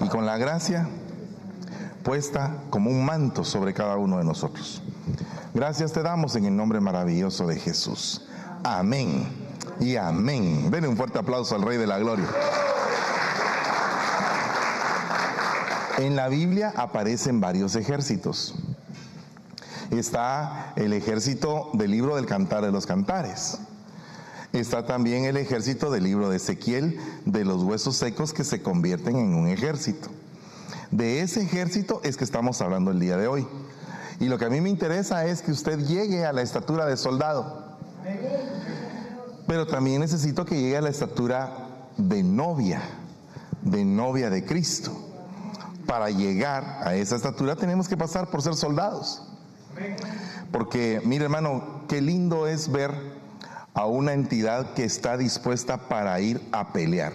y con la gracia puesta como un manto sobre cada uno de nosotros. Gracias te damos en el nombre maravilloso de Jesús. Amén y amén. Denle un fuerte aplauso al Rey de la Gloria. En la Biblia aparecen varios ejércitos. Está el ejército del libro del Cantar de los Cantares. Está también el ejército del libro de Ezequiel, de los huesos secos que se convierten en un ejército. De ese ejército es que estamos hablando el día de hoy. Y lo que a mí me interesa es que usted llegue a la estatura de soldado. Pero también necesito que llegue a la estatura de novia, de novia de Cristo. Para llegar a esa estatura tenemos que pasar por ser soldados. Porque, mire hermano, qué lindo es ver a una entidad que está dispuesta para ir a pelear,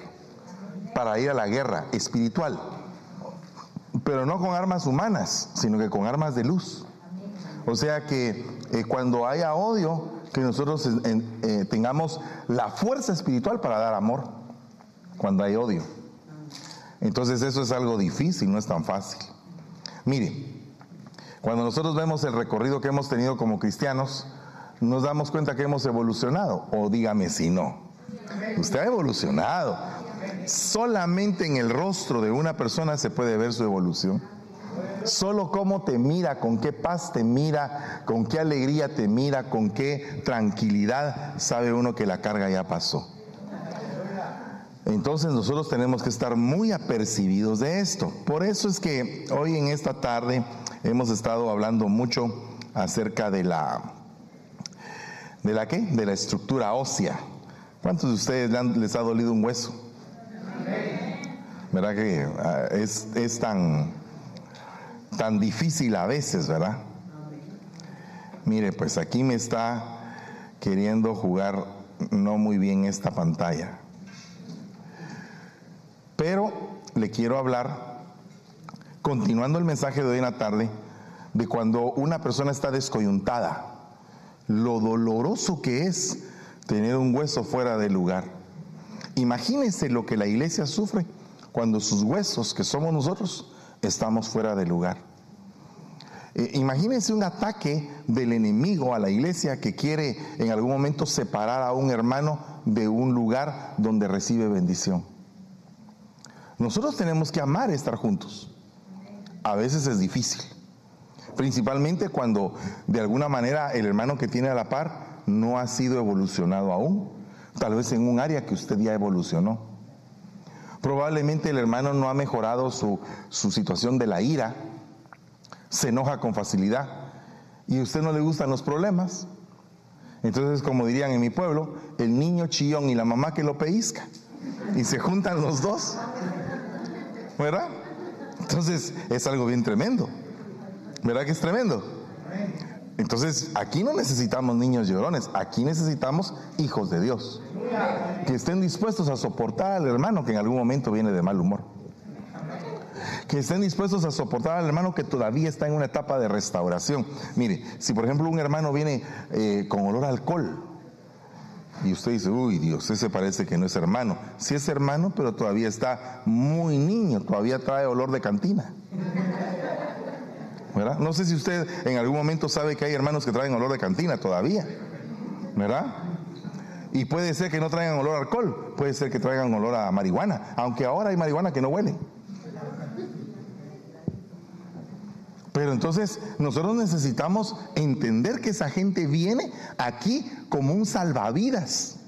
para ir a la guerra espiritual, pero no con armas humanas, sino que con armas de luz. O sea que eh, cuando haya odio, que nosotros eh, tengamos la fuerza espiritual para dar amor, cuando hay odio. Entonces eso es algo difícil, no es tan fácil. Mire, cuando nosotros vemos el recorrido que hemos tenido como cristianos, nos damos cuenta que hemos evolucionado. O dígame si no. Usted ha evolucionado. Solamente en el rostro de una persona se puede ver su evolución. Solo cómo te mira, con qué paz te mira, con qué alegría te mira, con qué tranquilidad sabe uno que la carga ya pasó. Entonces nosotros tenemos que estar muy apercibidos de esto. Por eso es que hoy en esta tarde hemos estado hablando mucho acerca de la ¿De la qué? De la estructura ósea. ¿Cuántos de ustedes les ha dolido un hueso? ¿Verdad que ah, es, es tan, tan difícil a veces, verdad? Mire, pues aquí me está queriendo jugar no muy bien esta pantalla. Pero le quiero hablar, continuando el mensaje de hoy en la tarde, de cuando una persona está descoyuntada lo doloroso que es tener un hueso fuera de lugar. Imagínense lo que la iglesia sufre cuando sus huesos, que somos nosotros, estamos fuera de lugar. Eh, imagínense un ataque del enemigo a la iglesia que quiere en algún momento separar a un hermano de un lugar donde recibe bendición. Nosotros tenemos que amar estar juntos. A veces es difícil principalmente cuando de alguna manera el hermano que tiene a la par no ha sido evolucionado aún, tal vez en un área que usted ya evolucionó. Probablemente el hermano no ha mejorado su, su situación de la ira, se enoja con facilidad y a usted no le gustan los problemas. Entonces, como dirían en mi pueblo, el niño chillón y la mamá que lo pellizca. Y se juntan los dos. ¿Verdad? Entonces, es algo bien tremendo. ¿Verdad que es tremendo? Entonces, aquí no necesitamos niños llorones, aquí necesitamos hijos de Dios. Que estén dispuestos a soportar al hermano que en algún momento viene de mal humor. Que estén dispuestos a soportar al hermano que todavía está en una etapa de restauración. Mire, si por ejemplo un hermano viene eh, con olor a alcohol y usted dice, uy Dios, ese parece que no es hermano. Sí es hermano, pero todavía está muy niño, todavía trae olor de cantina. No sé si usted en algún momento sabe que hay hermanos que traen olor de cantina todavía, ¿verdad? Y puede ser que no traigan olor a alcohol, puede ser que traigan olor a marihuana, aunque ahora hay marihuana que no huele. Pero entonces nosotros necesitamos entender que esa gente viene aquí como un salvavidas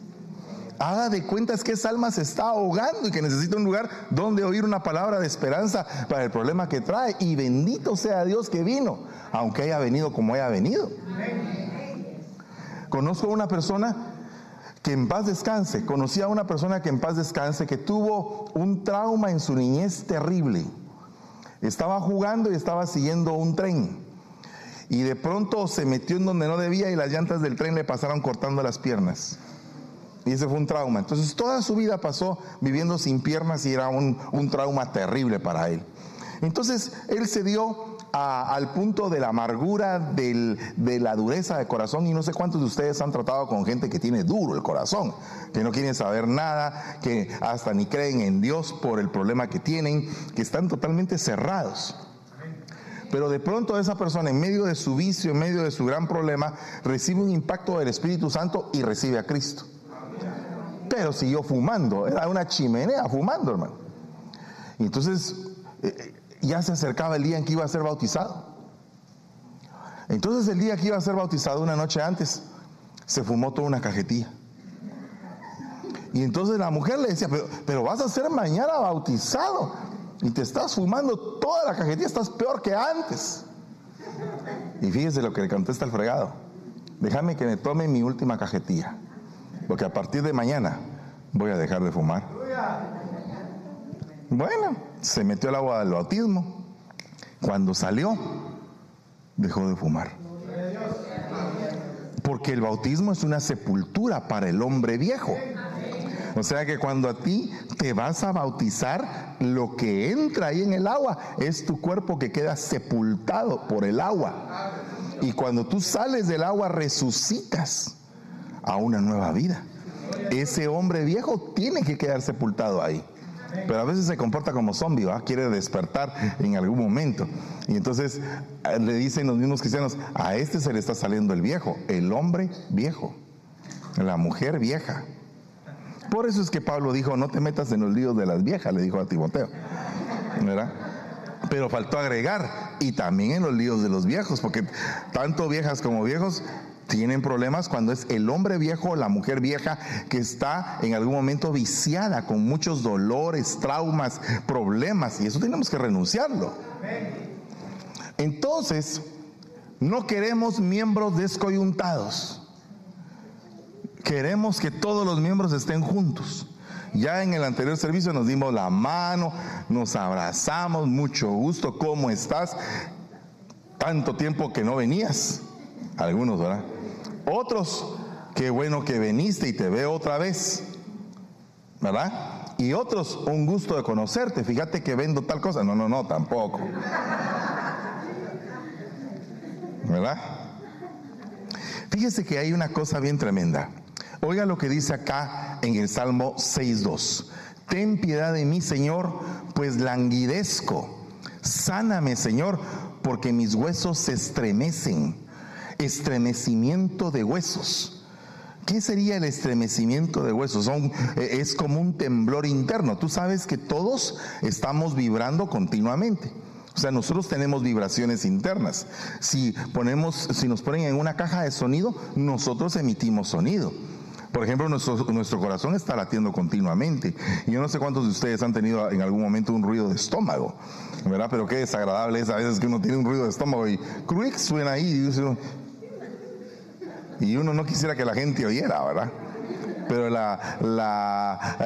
haga de cuentas que esa alma se está ahogando y que necesita un lugar donde oír una palabra de esperanza para el problema que trae. Y bendito sea Dios que vino, aunque haya venido como haya venido. Conozco a una persona que en paz descanse, conocí a una persona que en paz descanse, que tuvo un trauma en su niñez terrible. Estaba jugando y estaba siguiendo un tren. Y de pronto se metió en donde no debía y las llantas del tren le pasaron cortando las piernas. Y ese fue un trauma. Entonces toda su vida pasó viviendo sin piernas y era un, trauma terrible para él. Entonces él se dio al punto de la amargura, de la dureza de corazón y no sé cuántos de ustedes han tratado con gente que tiene duro el corazón, que no quieren saber nada, que hasta ni creen en Dios por el problema que tienen, que están totalmente cerrados. Pero de pronto esa persona en medio de su vicio, en medio de su gran problema, recibe un impacto del Espíritu Santo y recibe a Cristo. Pero siguió fumando, era una chimenea fumando, hermano. Y entonces eh, ya se acercaba el día en que iba a ser bautizado. Entonces el día que iba a ser bautizado, una noche antes, se fumó toda una cajetilla. Y entonces la mujer le decía, pero, pero vas a ser mañana bautizado y te estás fumando toda la cajetilla, estás peor que antes. Y fíjese lo que le contesta el fregado. Déjame que me tome mi última cajetilla, porque a partir de mañana voy a dejar de fumar. Bueno, se metió al agua del bautismo. Cuando salió, dejó de fumar. Porque el bautismo es una sepultura para el hombre viejo. O sea que cuando a ti te vas a bautizar, lo que entra ahí en el agua es tu cuerpo que queda sepultado por el agua. Y cuando tú sales del agua, resucitas a una nueva vida. Ese hombre viejo tiene que quedar sepultado ahí. Pero a veces se comporta como zombie, ¿va? quiere despertar en algún momento. Y entonces eh, le dicen los mismos cristianos, a este se le está saliendo el viejo, el hombre viejo, la mujer vieja. Por eso es que Pablo dijo, no te metas en los líos de las viejas, le dijo a Timoteo. ¿Verdad? Pero faltó agregar, y también en los líos de los viejos, porque tanto viejas como viejos tienen problemas cuando es el hombre viejo o la mujer vieja que está en algún momento viciada con muchos dolores, traumas, problemas, y eso tenemos que renunciarlo. Entonces, no queremos miembros descoyuntados. Queremos que todos los miembros estén juntos. Ya en el anterior servicio nos dimos la mano, nos abrazamos, mucho gusto, ¿cómo estás? Tanto tiempo que no venías. Algunos, ¿verdad? Otros, qué bueno que viniste y te veo otra vez. ¿Verdad? Y otros, un gusto de conocerte. Fíjate que vendo tal cosa. No, no, no, tampoco. ¿Verdad? Fíjese que hay una cosa bien tremenda. Oiga lo que dice acá en el Salmo 6.2. Ten piedad de mí, Señor, pues languidezco. Sáname, Señor, porque mis huesos se estremecen. Estremecimiento de huesos. ¿Qué sería el estremecimiento de huesos? Eh, es como un temblor interno. Tú sabes que todos estamos vibrando continuamente. O sea, nosotros tenemos vibraciones internas. Si ponemos, si nos ponen en una caja de sonido, nosotros emitimos sonido. Por ejemplo, nuestro, corazón está latiendo continuamente. Yo no sé cuántos de ustedes han tenido en algún momento un ruido de estómago, ¿verdad? Pero qué desagradable es a veces que uno tiene un ruido de estómago y cruix suena ahí. Y uno no quisiera que la gente oyera, ¿verdad? pero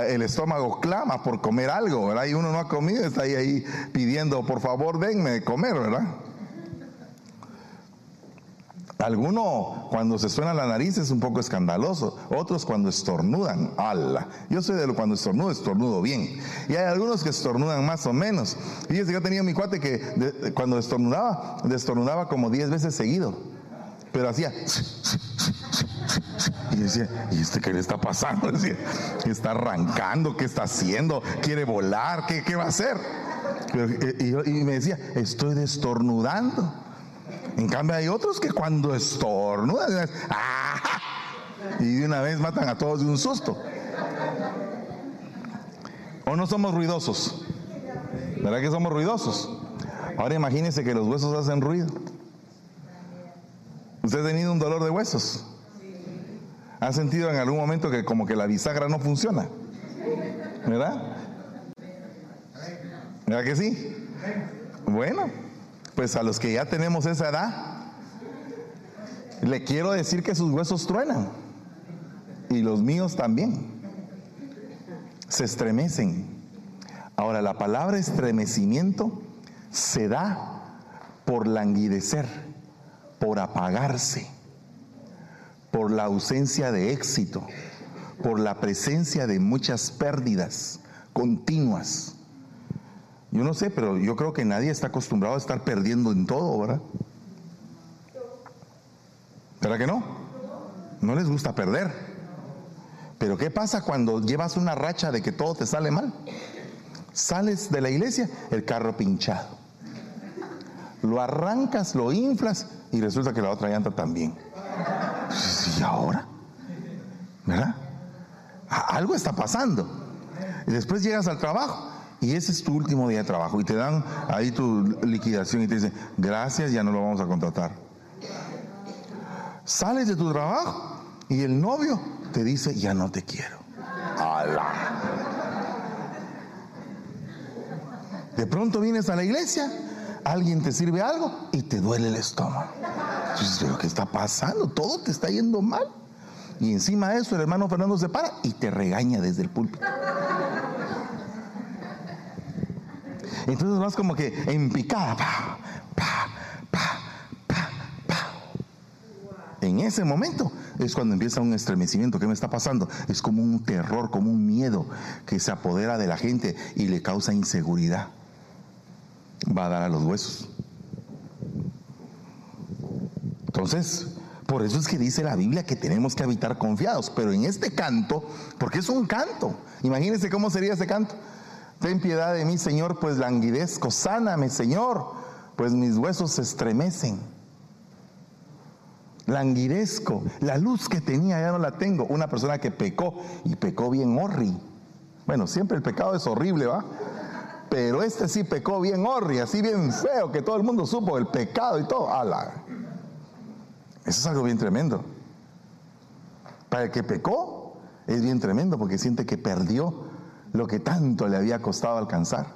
el estómago clama por comer algo, ¿verdad? Y uno no ha comido, está ahí, ahí pidiendo, por favor, denme de comer, ¿verdad? Alguno cuando se suena la nariz es un poco escandaloso, otros cuando estornudan, ala. Yo soy de lo cuando estornudo, estornudo bien. Y hay algunos que estornudan más o menos. Fíjense, yo tenía mi cuate que cuando estornudaba, estornudaba como 10 veces seguido. Pero hacía. Y decía, ¿y este qué le está pasando? Decía, está arrancando? ¿Qué está haciendo? ¿Quiere volar? ¿Qué, qué va a hacer? y, me decía, estoy destornudando. En cambio hay otros que cuando estornudan, y de una vez matan a todos de un susto. ¿O no somos ruidosos? ¿Verdad que somos ruidosos? Ahora imagínense que los huesos hacen ruido. ¿Usted ha tenido un dolor de huesos? ¿Ha sentido en algún momento que como que la bisagra no funciona? ¿Verdad? ¿Verdad que sí? Bueno, pues a los que ya tenemos esa edad, le quiero decir que sus huesos truenan. Y los míos también. Se estremecen. Ahora, la palabra estremecimiento se da por languidecer, por apagarse, por la ausencia de éxito, por la presencia de muchas pérdidas continuas. Yo no sé, pero yo creo que nadie está acostumbrado a estar perdiendo en todo, ¿verdad? ¿Verdad que no? No les gusta perder. Pero ¿qué pasa cuando llevas una racha de que todo te sale mal? Sales de la iglesia, el carro pinchado. Lo arrancas, lo inflas y resulta que la otra llanta también. ¿Y ahora? ¿Verdad? Algo está pasando. Y después llegas al trabajo y ese es tu último día de trabajo y te dan ahí tu liquidación y te dicen, gracias, ya no lo vamos a contratar. Sales de tu trabajo y el novio te dice, ya no te quiero. De pronto vienes a la iglesia, alguien te sirve algo y te duele el estómago. Entonces, ¿pero qué está pasando? Todo te está yendo mal. Y encima de eso el hermano Fernando se para y te regaña desde el púlpito. Entonces vas como que en picada. Pa, pa, pa, en ese momento es cuando empieza un estremecimiento. ¿Qué me está pasando? Es como un terror, como un miedo que se apodera de la gente y le causa inseguridad. Va a dar a los huesos. Entonces, por eso es que dice la Biblia que tenemos que habitar confiados. Pero en este canto, porque es un canto, imagínense cómo sería ese canto. Ten piedad de mí, Señor, pues languidezco. Sáname, Señor, pues mis huesos se estremecen. Languidezco. La luz que tenía ya no la tengo. Una persona que pecó y pecó bien horri. Bueno, siempre el pecado es horrible, ¿va? Pero este sí pecó bien horri, así bien feo, que todo el mundo supo el pecado y todo. ¡Hala! Eso es algo bien tremendo. Para el que pecó, es bien tremendo porque siente que perdió lo que tanto le había costado alcanzar.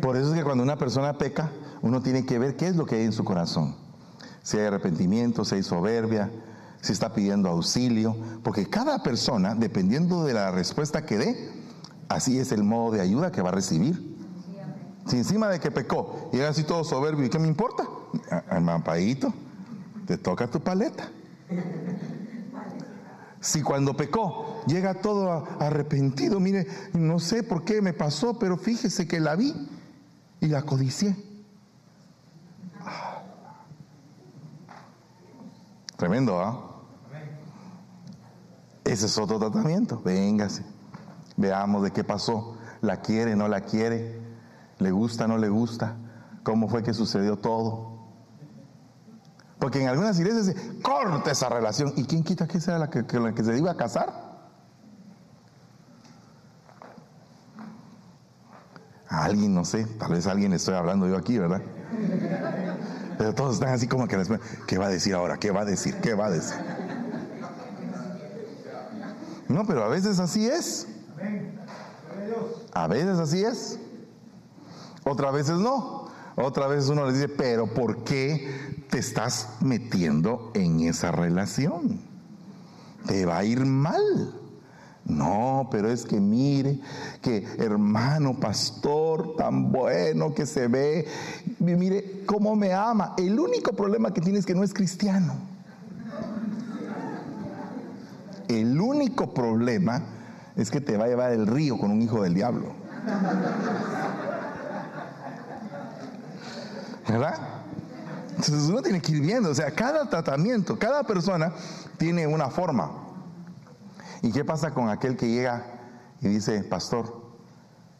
Por eso es que cuando una persona peca, uno tiene que ver qué es lo que hay en su corazón. Si hay arrepentimiento, si hay soberbia, si está pidiendo auxilio, porque cada persona, dependiendo de la respuesta que dé, así es el modo de ayuda que va a recibir. Si encima de que pecó era así todo soberbio, ¿y qué me importa? Mampaíto, te toca tu paleta. Si cuando pecó llega todo arrepentido, mire, no sé por qué me pasó, pero fíjese que la vi y la codicié. Tremendo, ¿ah? Ese es otro tratamiento. Véngase. Veamos de qué pasó. ¿La quiere, no la quiere? ¿Le gusta, no le gusta? ¿Cómo fue que sucedió todo? Porque en algunas iglesias se corta esa relación. ¿Y quién quita que sea la que, la que se iba a casar? A alguien, no sé, tal vez a alguien estoy hablando yo aquí, ¿verdad? Pero todos están así como que ¿qué va a decir ahora? ¿Qué va a decir? ¿Qué va a decir? No, pero a veces así es. A veces así es. Otras veces no. Otra vez uno le dice, pero ¿por qué te estás metiendo en esa relación? Te va a ir mal. No, pero es que mire, que hermano pastor tan bueno que se ve, mire cómo me ama. El único problema que tiene es que no es cristiano. El único problema es que te va a llevar el río con un hijo del diablo. ¿Verdad? Entonces uno tiene que ir viendo, o sea, cada tratamiento, cada persona tiene una forma. ¿Y qué pasa con aquel que llega y dice, pastor,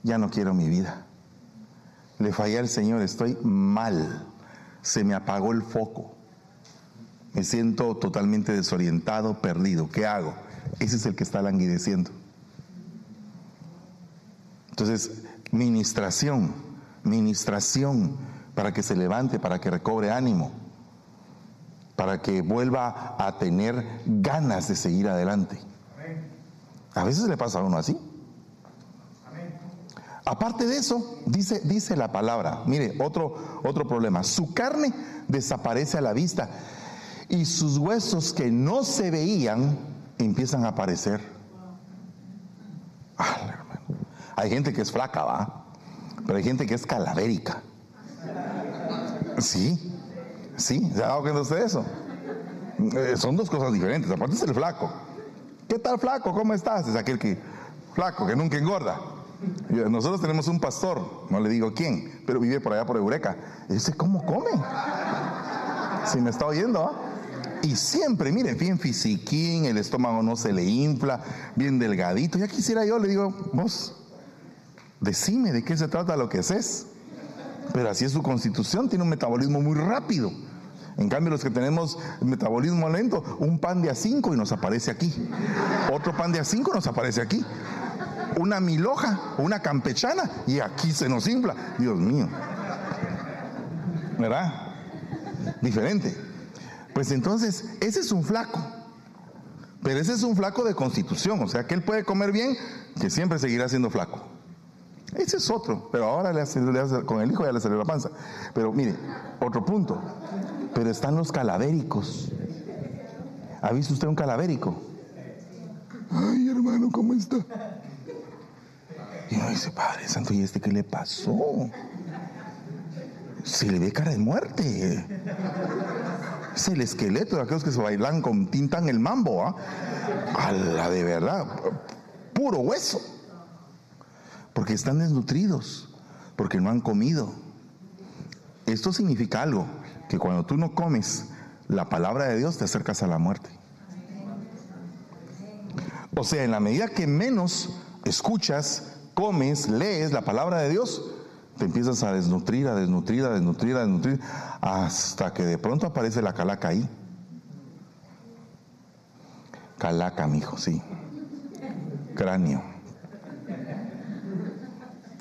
ya no quiero mi vida? Le fallé al Señor, estoy mal, se me apagó el foco, me siento totalmente desorientado, perdido, ¿qué hago? Ese es el que está languideciendo. Entonces, ministración, ministración para que se levante, para que recobre ánimo, para que vuelva a tener ganas de seguir adelante. A veces le pasa a uno así. Aparte de eso, dice, dice la palabra, mire, otro, otro problema, su carne desaparece a la vista y sus huesos que no se veían empiezan a aparecer. Hay gente que es flaca, va, pero hay gente que es calavérica. Sí, sí, ¿se ha dado cuenta usted eso? Eh, son dos cosas diferentes. Aparte es el flaco. ¿Qué tal flaco? ¿Cómo estás? Es aquel que, flaco, que nunca engorda. Nosotros tenemos un pastor, no le digo quién, pero vive por allá por Eureka. Ese cómo come. Si me está oyendo, ¿ah? Y siempre, mire, bien fisiquín, el estómago no se le infla, bien delgadito. Ya quisiera yo, le digo, vos, decime de qué se trata lo que es. Pero así es su constitución, tiene un metabolismo muy rápido. En cambio, los que tenemos metabolismo lento, un pan de a 5 y nos aparece aquí. Otro pan de a 5 nos aparece aquí. Una miloja, una campechana y aquí se nos infla. Dios mío. ¿Verdad? Diferente. Pues entonces, ese es un flaco. Pero ese es un flaco de constitución. O sea, que él puede comer bien, que siempre seguirá siendo flaco. Ese es otro, pero ahora le hace, con el hijo ya le salió la panza. Pero mire, otro punto. Pero están los calavéricos. ¿Ha visto usted un calavérico? Ay, hermano, ¿cómo está? Y uno dice, Padre Santo, ¿y este qué le pasó? Se le ve cara de muerte. Es el esqueleto de aquellos que se bailan con tinta en el mambo, ¿ah? A la de verdad, puro hueso. Porque están desnutridos, porque no han comido. Esto significa algo que cuando tú no comes la palabra de Dios te acercas a la muerte. O sea, en la medida que menos escuchas, comes, lees la palabra de Dios, te empiezas a desnutrir, a desnutrir, a desnutrir, a desnutrir, hasta que de pronto aparece la calaca ahí. Calaca, mijo, sí. Cráneo.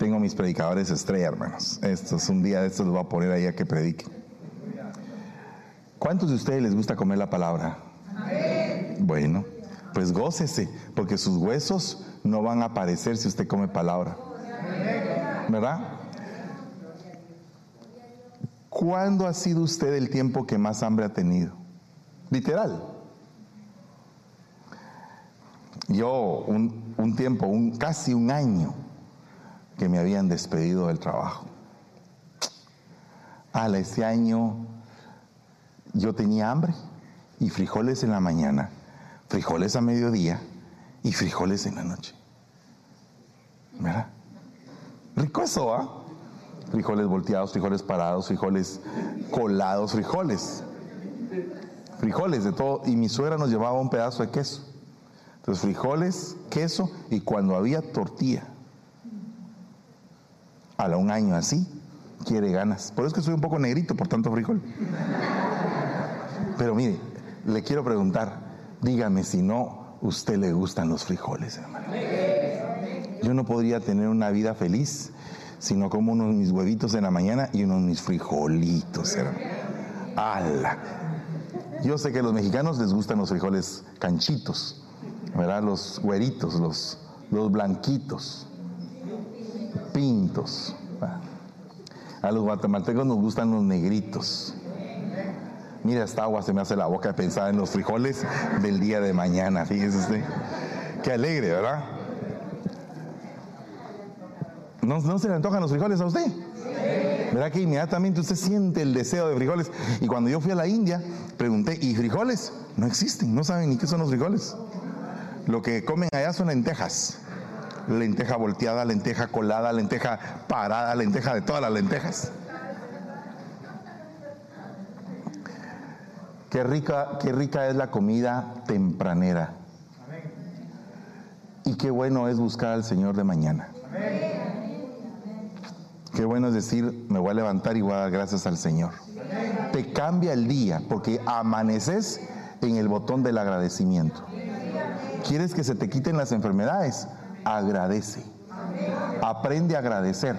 Tengo mis predicadores estrella, hermanos. Esto es un día de estos los voy a poner ahí a que predique. ¿Cuántos de ustedes les gusta comer la palabra? Bueno, pues gócese, porque sus huesos no van a aparecer si usted come palabra. ¿Verdad? ¿Cuándo ha sido usted el tiempo que más hambre ha tenido? Literal. Yo un, un tiempo, un, casi un año, que me habían despedido del trabajo. Ala, ese año yo tenía hambre y frijoles en la mañana, frijoles a mediodía y frijoles en la noche. ¿Verdad? Rico eso, ¿ah? Frijoles volteados, frijoles parados, frijoles colados, frijoles. Frijoles de todo. Y mi suegra nos llevaba un pedazo de queso. Entonces, frijoles, queso y cuando había tortilla. A un año así, quiere ganas. Por eso es que soy un poco negrito por tanto frijol. Pero mire, le quiero preguntar, dígame si no, usted le gustan los frijoles, hermano. Yo no podría tener una vida feliz si no como unos mis huevitos en la mañana y unos mis frijolitos, hermano. ¡Hala! Yo sé que a los mexicanos les gustan los frijoles canchitos, ¿verdad? Los güeritos, los, los blanquitos, pintos. A los guatemaltecos nos gustan los negritos. Mira, esta agua se me hace la boca de pensar en los frijoles del día de mañana, fíjese usted. Qué alegre, ¿verdad? ¿No, ¿No, se le antojan los frijoles a usted? ¿Verdad que inmediatamente usted siente el deseo de frijoles? Y cuando yo fui a la India, pregunté, ¿y frijoles? No existen, no saben ni qué son los frijoles. Lo que comen allá son lentejas. Lenteja volteada, lenteja colada, lenteja parada, lenteja de todas las lentejas. Qué rica, qué rica es la comida tempranera. Y qué bueno es buscar al Señor de mañana. Qué bueno es decir, me voy a levantar y voy a dar gracias al Señor. Te cambia el día porque amaneces en el botón del agradecimiento. ¿Quieres que se te quiten las enfermedades? Agradece. Aprende a agradecer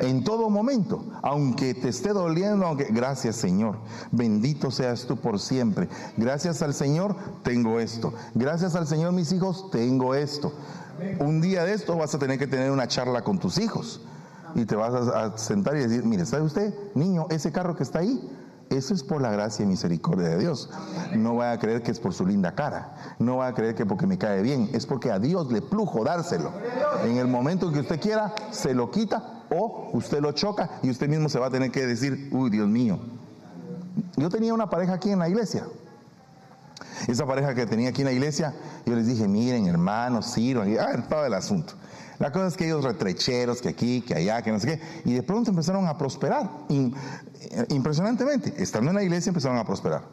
en todo momento, aunque te esté doliendo, aunque gracias Señor, bendito seas tú por siempre. Gracias al Señor tengo esto. Gracias al Señor mis hijos tengo esto. Un día de esto vas a tener que tener una charla con tus hijos y te vas a, sentar y decir, mire, ¿sabe usted, niño, ese carro que está ahí? Eso es por la gracia y misericordia de Dios. No voy a creer que es por su linda cara. No voy a creer que porque me cae bien. Es porque a Dios le plujo dárselo. En el momento que usted quiera, se lo quita o usted lo choca y usted mismo se va a tener que decir, uy, Dios mío. Yo tenía una pareja aquí en la iglesia. Esa pareja que tenía aquí en la iglesia, yo les dije, miren, hermanos, sirvan. Ah, todo el asunto. La cosa es que ellos retrecheros, que aquí, que allá, que no sé qué, y de pronto empezaron a prosperar, eh, impresionantemente. Estando en la iglesia empezaron a prosperar.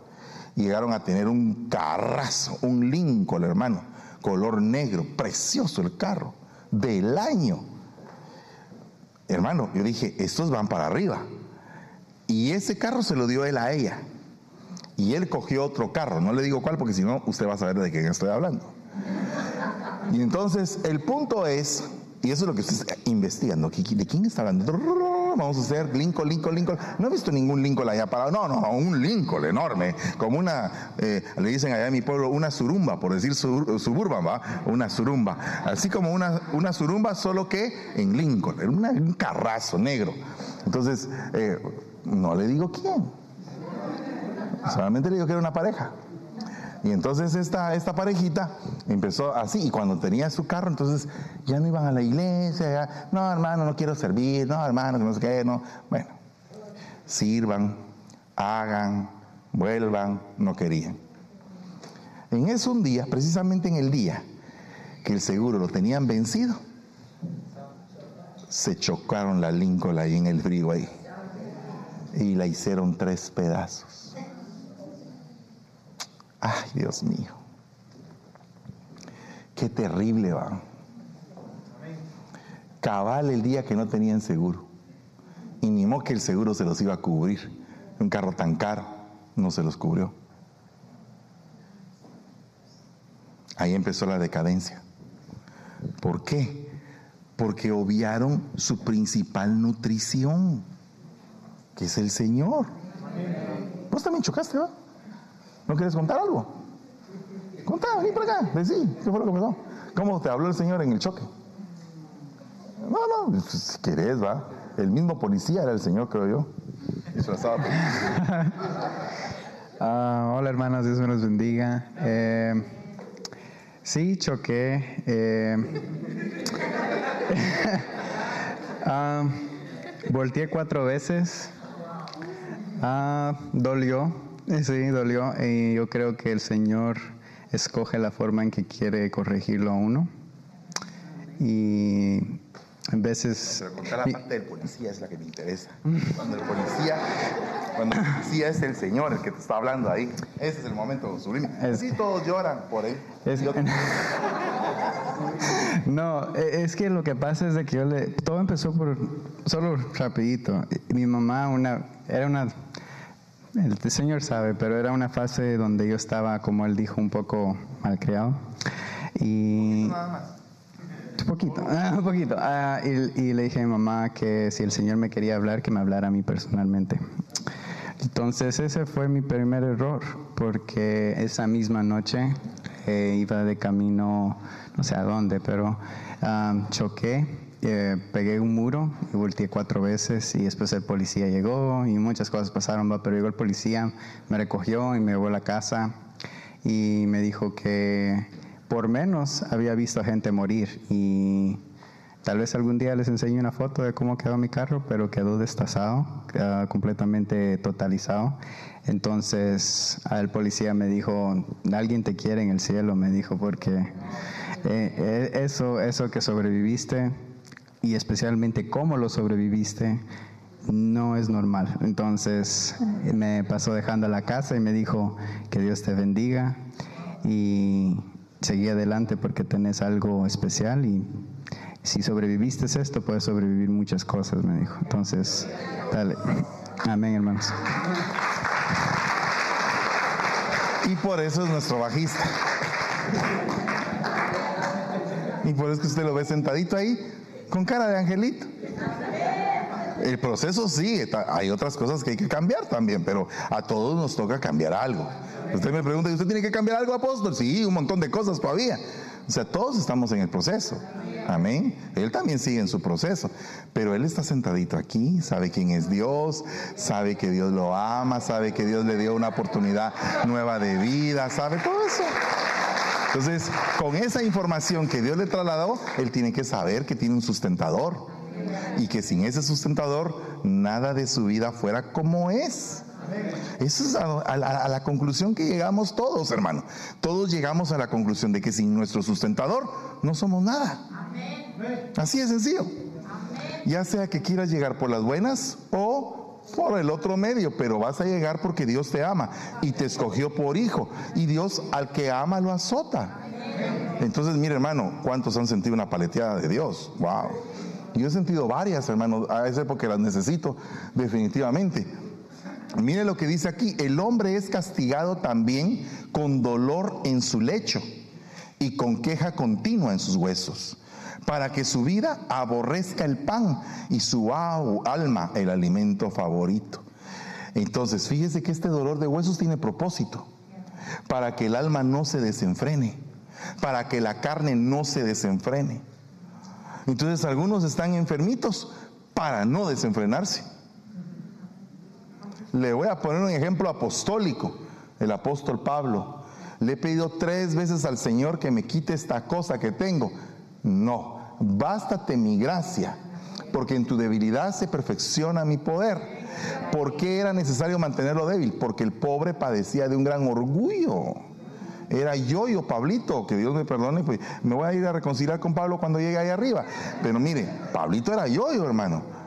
Llegaron a tener un carrazo, un Lincoln, hermano, color negro, precioso el carro, del año. Hermano, yo dije, estos van para arriba. Y ese carro se lo dio él a ella. Y él cogió otro carro. No le digo cuál porque si no, usted va a saber de quién estoy hablando. Y entonces, el punto es, y eso es lo que usted está investigando, ¿de quién está hablando? Vamos a hacer Lincoln, Lincoln, Lincoln. No he visto ningún Lincoln allá parado. No, no, un Lincoln enorme. Como una, eh, le dicen allá en mi pueblo, una surumba, por decir suburban, ¿va? Una surumba. Así como una, una surumba, solo que en Lincoln. un carrazo negro. Entonces, eh, no le digo quién. Solamente le digo que era una pareja. Y entonces esta, esta parejita empezó así, y cuando tenía su carro, entonces ya no iban a la iglesia, no hermano, no quiero servir, no hermano, no sé qué, no. Bueno, sirvan, hagan, vuelvan, no querían. En eso un día, precisamente en el día que el seguro lo tenían vencido, se chocaron la Lincoln ahí en el freeway y la hicieron tres pedazos. Ay, Dios mío. Qué terrible va. Cabal el día que no tenían seguro. Y ni modo que el seguro se los iba a cubrir. Un carro tan caro no se los cubrió. Ahí empezó la decadencia. ¿Por qué? Porque obviaron su principal nutrición que es el Señor. Vos también chocaste, ¿va? ¿No quieres contar algo? Contá, vení por acá, decí, ¿qué fue lo que pasó? ¿Cómo te habló el Señor en el choque? No, no, si querés, va. El mismo policía era el Señor, creo yo. Disfrazado. uh, hola hermanos, Dios me los bendiga. Eh, sí, choqué. Eh, uh, volteé cuatro veces. Ah, dolió, sí, dolió. Y yo creo que el Señor escoge la forma en que quiere corregirlo a uno. Y a veces... Pero la parte del policía es la que me interesa. Cuando el policía, cuando el policía es el Señor el que te está hablando ahí, ese es el momento sublime. Así todos lloran por él. No, e, es que lo que pasa es de que yo le... Todo empezó por... Solo rapidito. Mi mamá una, era una el Señor sabe, pero era una fase donde yo estaba, como él dijo, un poco malcriado. Y. Nada más. Un poquito, un poquito. Ah, y, y, le dije a mi mamá que si el Señor me quería hablar, que me hablara a mí personalmente. Entonces ese fue mi primer error, porque esa misma noche eh, iba de camino, no sé a dónde, pero ah, choqué eh, pegué un muro y volteé cuatro veces y después el policía llegó y muchas cosas pasaron, pero llegó el policía, me recogió y me llevó a la casa y me dijo que por menos había visto a gente morir y tal vez algún día les enseñe una foto de cómo quedó mi carro, pero quedó destazado, completamente totalizado. Entonces el policía me dijo, alguien te quiere en el cielo, me dijo, porque eh, eh, eso, eso que sobreviviste y especialmente cómo lo sobreviviste, no es normal. Entonces me pasó dejando la casa y me dijo que Dios te bendiga y seguí adelante porque tenés algo especial y si sobreviviste esto, puedes sobrevivir muchas cosas, me dijo. Entonces, dale. Amén, hermanos. Y por eso es nuestro bajista. Y por eso que usted lo ve sentadito ahí, con cara de angelito. El proceso sigue, hay otras cosas que hay que cambiar también, pero a todos nos toca cambiar algo. Usted me pregunta, ¿usted tiene que cambiar algo, apóstol? Sí, un montón de cosas todavía. O sea, todos estamos en el proceso. Amén. Él también sigue en su proceso. Pero él está sentadito aquí, sabe quién es Dios, sabe que Dios lo ama, sabe que Dios le dio una oportunidad nueva de vida, sabe todo eso. Entonces, con esa información que Dios le trasladó, él tiene que saber que tiene un sustentador y que sin ese sustentador nada de su vida fuera como es. Esa es a, la conclusión que llegamos todos, hermano. Todos llegamos a la conclusión de que sin nuestro sustentador no somos nada. Así de sencillo. Ya sea que quieras llegar por las buenas o por el otro medio, pero vas a llegar porque Dios te ama y te escogió por hijo. Y Dios al que ama lo azota. Entonces, mire hermano, ¿cuántos han sentido una paleteada de Dios? Wow. Yo he sentido varias, hermano, a veces porque las necesito definitivamente. Mire lo que dice aquí, el hombre es castigado también con dolor en su lecho y con queja continua en sus huesos, para que su vida aborrezca el pan y su alma el alimento favorito. Entonces, fíjese que este dolor de huesos tiene propósito, para que el alma no se desenfrene, para que la carne no se desenfrene. Entonces algunos están enfermitos para no desenfrenarse. Le voy a poner un ejemplo apostólico, el apóstol Pablo. Le he pedido tres veces al Señor que me quite esta cosa que tengo. No, bástate mi gracia, porque en tu debilidad se perfecciona mi poder. ¿Por qué era necesario mantenerlo débil? Porque el pobre padecía de un gran orgullo. Era yo y Pablito, que Dios me perdone, pues me voy a ir a reconciliar con Pablo cuando llegue ahí arriba. Pero mire, Pablito era yo, hermano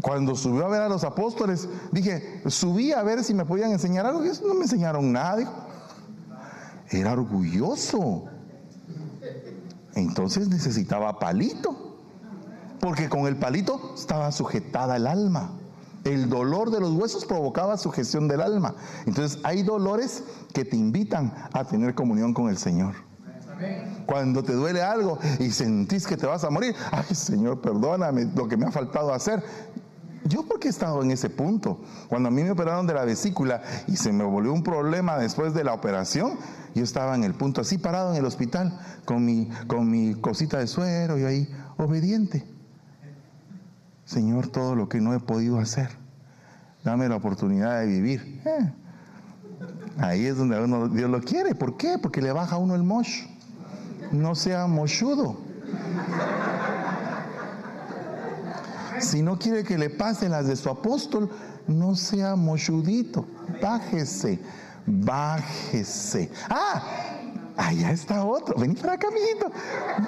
cuando subió a ver a los apóstoles, dije, subí a ver si me podían enseñar algo. Y eso no me enseñaron nada. Era orgulloso. Entonces necesitaba palito. Porque con el palito estaba sujetada el alma. El dolor de los huesos provocaba sujeción del alma. Entonces hay dolores que te invitan a tener comunión con el Señor. Cuando te duele algo y sentís que te vas a morir, ay Señor, perdóname lo que me ha faltado hacer. Yo porque he estado en ese punto. Cuando a mí me operaron de la vesícula y se me volvió un problema después de la operación, yo estaba en el punto así parado en el hospital con mi, con mi cosita de suero y ahí obediente. Señor, todo lo que no he podido hacer, dame la oportunidad de vivir. Eh, ahí es donde uno, Dios lo quiere. ¿Por qué? Porque le baja a uno el mosh. No sea mochudo. Si no quiere que le pase las de su apóstol, no sea mochudito. Bájese, bájese. Ah, allá está otro. Vení para acá, amiguito.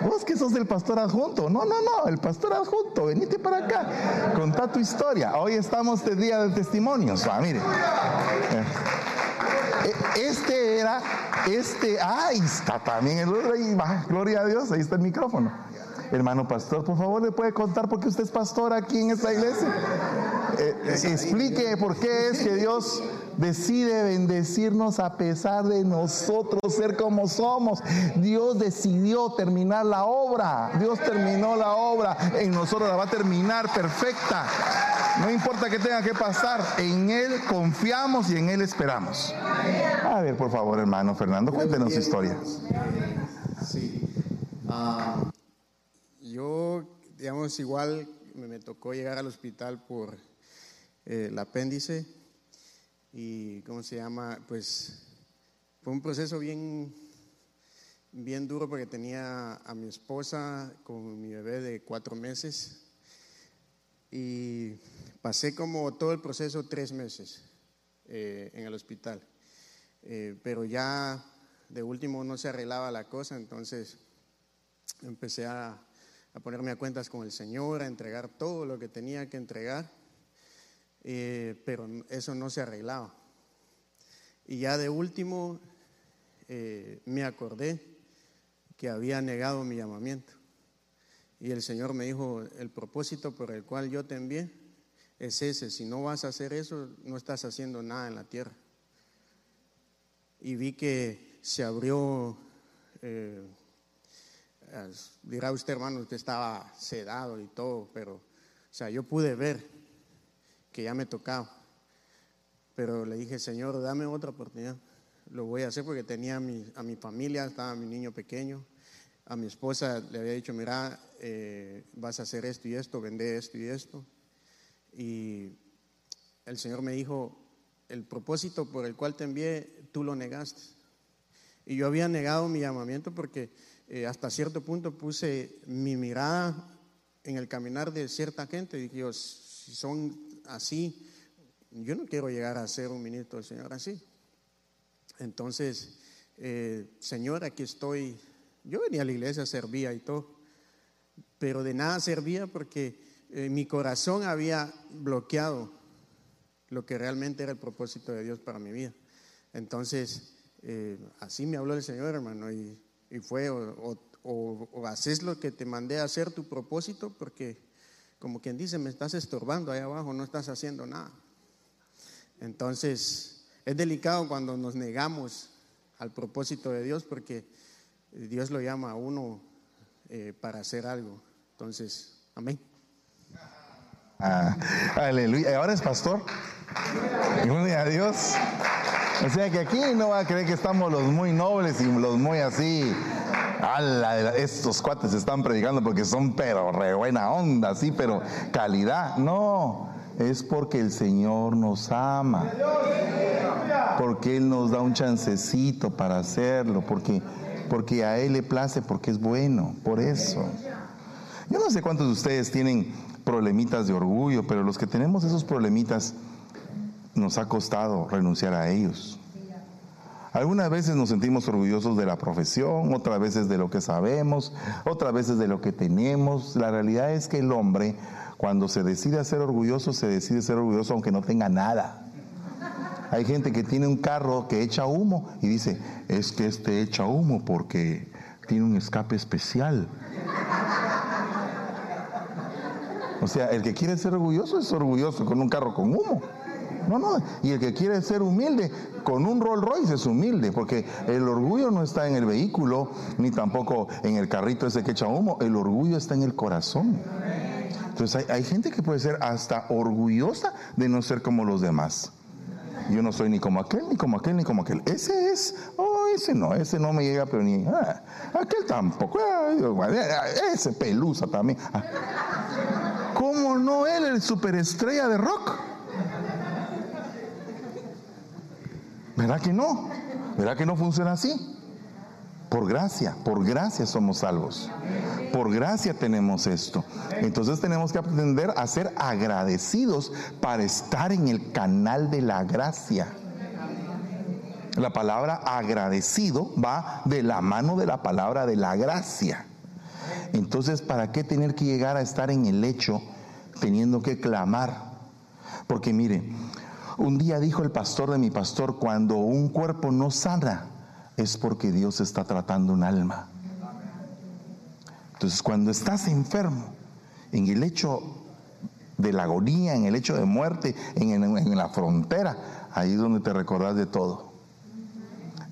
Vos que sos el pastor adjunto. No, no, no, el pastor adjunto. Venite para acá. Contá tu historia. Hoy estamos de día de testimonios. Ah, mire. Eh, este era, este, ahí está también el otro. gloria a Dios, ahí está el micrófono. Hermano pastor, por favor, ¿le puede contar por qué usted es pastor aquí en esta iglesia? Eh, explique por qué es que Dios decide bendecirnos a pesar de nosotros ser como somos. Dios decidió terminar la obra. Dios terminó la obra. En nosotros la va a terminar perfecta. No importa que tenga que pasar, en Él confiamos y en Él esperamos. A ver, por favor, hermano Fernando, cuéntenos su historia. Sí. Ah, yo, digamos, igual me, tocó llegar al hospital por eh, el apéndice y, ¿cómo se llama? Pues fue un proceso bien, bien duro porque tenía a mi esposa con mi bebé de cuatro meses y pasé como todo el proceso tres meses eh, en el hospital. Eh, pero ya de último no se arreglaba la cosa, entonces empecé a, a ponerme a cuentas con el Señor, a entregar todo lo que tenía que entregar, eh, pero eso no se arreglaba. Y ya de último eh, me acordé que había negado mi llamamiento. Y el Señor me dijo, el propósito por el cual yo te envié es ese, si no vas a hacer eso, no estás haciendo nada en la tierra. Y vi que se abrió eh, dirá usted, hermano, usted estaba sedado y todo, pero, o sea, yo pude ver que ya me tocaba. Pero le dije, Señor, dame otra oportunidad. Lo voy a hacer porque tenía a mi, a mi familia, estaba mi niño pequeño. A mi esposa le había dicho, mira, eh, vas a hacer esto y esto, vende esto y esto. Y el Señor me dijo, el propósito por el cual te envié, tú lo negaste. Y yo había negado mi llamamiento porque eh, hasta cierto punto puse mi mirada en el caminar de cierta gente dije, si son así, yo no quiero llegar a ser un ministro del Señor así. Entonces, eh, Señor, aquí estoy yo venía a la iglesia, servía y todo, pero de nada servía porque eh, mi corazón había bloqueado lo que realmente era el propósito de Dios para mi vida. Entonces, eh, así me habló el Señor, hermano, y, fue, o, o, haces lo que te mandé a hacer tu propósito, porque como quien dice, me estás estorbando ahí abajo, no estás haciendo nada. Entonces, es delicado cuando nos negamos al propósito de Dios, porque Dios lo llama a uno eh, para hacer algo. Entonces, amén. Ah, aleluya. Ahora es pastor. Gloria a Dios. O sea que aquí no va a creer que estamos los muy nobles y los muy así. Ala, estos cuates están predicando porque son pero re buena onda, sí, pero calidad. No, es porque el Señor nos ama. Porque Él nos da un chancecito para hacerlo, porque, porque a Él le place, porque es bueno, por eso. Yo no sé cuántos de ustedes tienen problemitas de orgullo, pero los que tenemos esos problemitas nos ha costado renunciar a ellos. Algunas veces nos sentimos orgullosos de la profesión, otras veces de lo que sabemos, otras veces de lo que tenemos. La realidad es que el hombre, cuando se decide ser orgulloso, se decide ser orgulloso aunque no tenga nada. Hay gente que tiene un carro que echa humo y dice, es que este echa humo porque tiene un escape especial. O sea, el que quiere ser orgulloso es orgulloso con un carro con humo. No, no, y el que quiere ser humilde con un Rolls Royce es humilde, porque el orgullo no está en el vehículo, ni tampoco en el carrito ese que echa humo, el orgullo está en el corazón. Entonces hay, gente que puede ser hasta orgullosa de no ser como los demás. Yo no soy ni como aquel, ni como aquel, ni como aquel. Ese es, oh, ese no, ese no me llega, pero ni, ah, aquel tampoco, ah, ese pelusa también. Ah. ¿Cómo no él, el superestrella de rock? ¿Verdad que no? ¿Verdad que no funciona así? Por gracia, por gracia somos salvos. Por gracia tenemos esto. Entonces tenemos que aprender a ser agradecidos para estar en el canal de la gracia. La palabra agradecido va de la mano de la palabra de la gracia. Entonces, ¿para qué tener que llegar a estar en el hecho teniendo que clamar? Porque mire, un día dijo el pastor de mi pastor, cuando un cuerpo no sana, es porque Dios está tratando un alma. Entonces, cuando estás enfermo, en el hecho de la agonía, en el hecho de muerte, en, la frontera, ahí es donde te recordás de todo.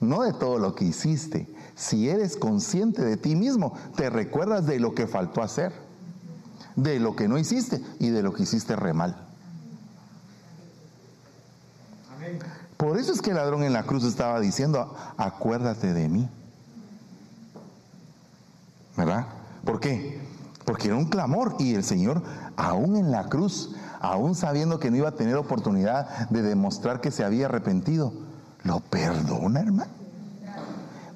No de todo lo que hiciste. Si eres consciente de ti mismo, te recuerdas de lo que faltó hacer, de lo que no hiciste y de lo que hiciste re mal. Por eso es que el ladrón en la cruz estaba diciendo, acuérdate de mí. ¿Verdad? ¿Por qué? Porque era un clamor y el Señor, aún en la cruz, aún sabiendo que no iba a tener oportunidad de demostrar que se había arrepentido, lo perdona, hermano.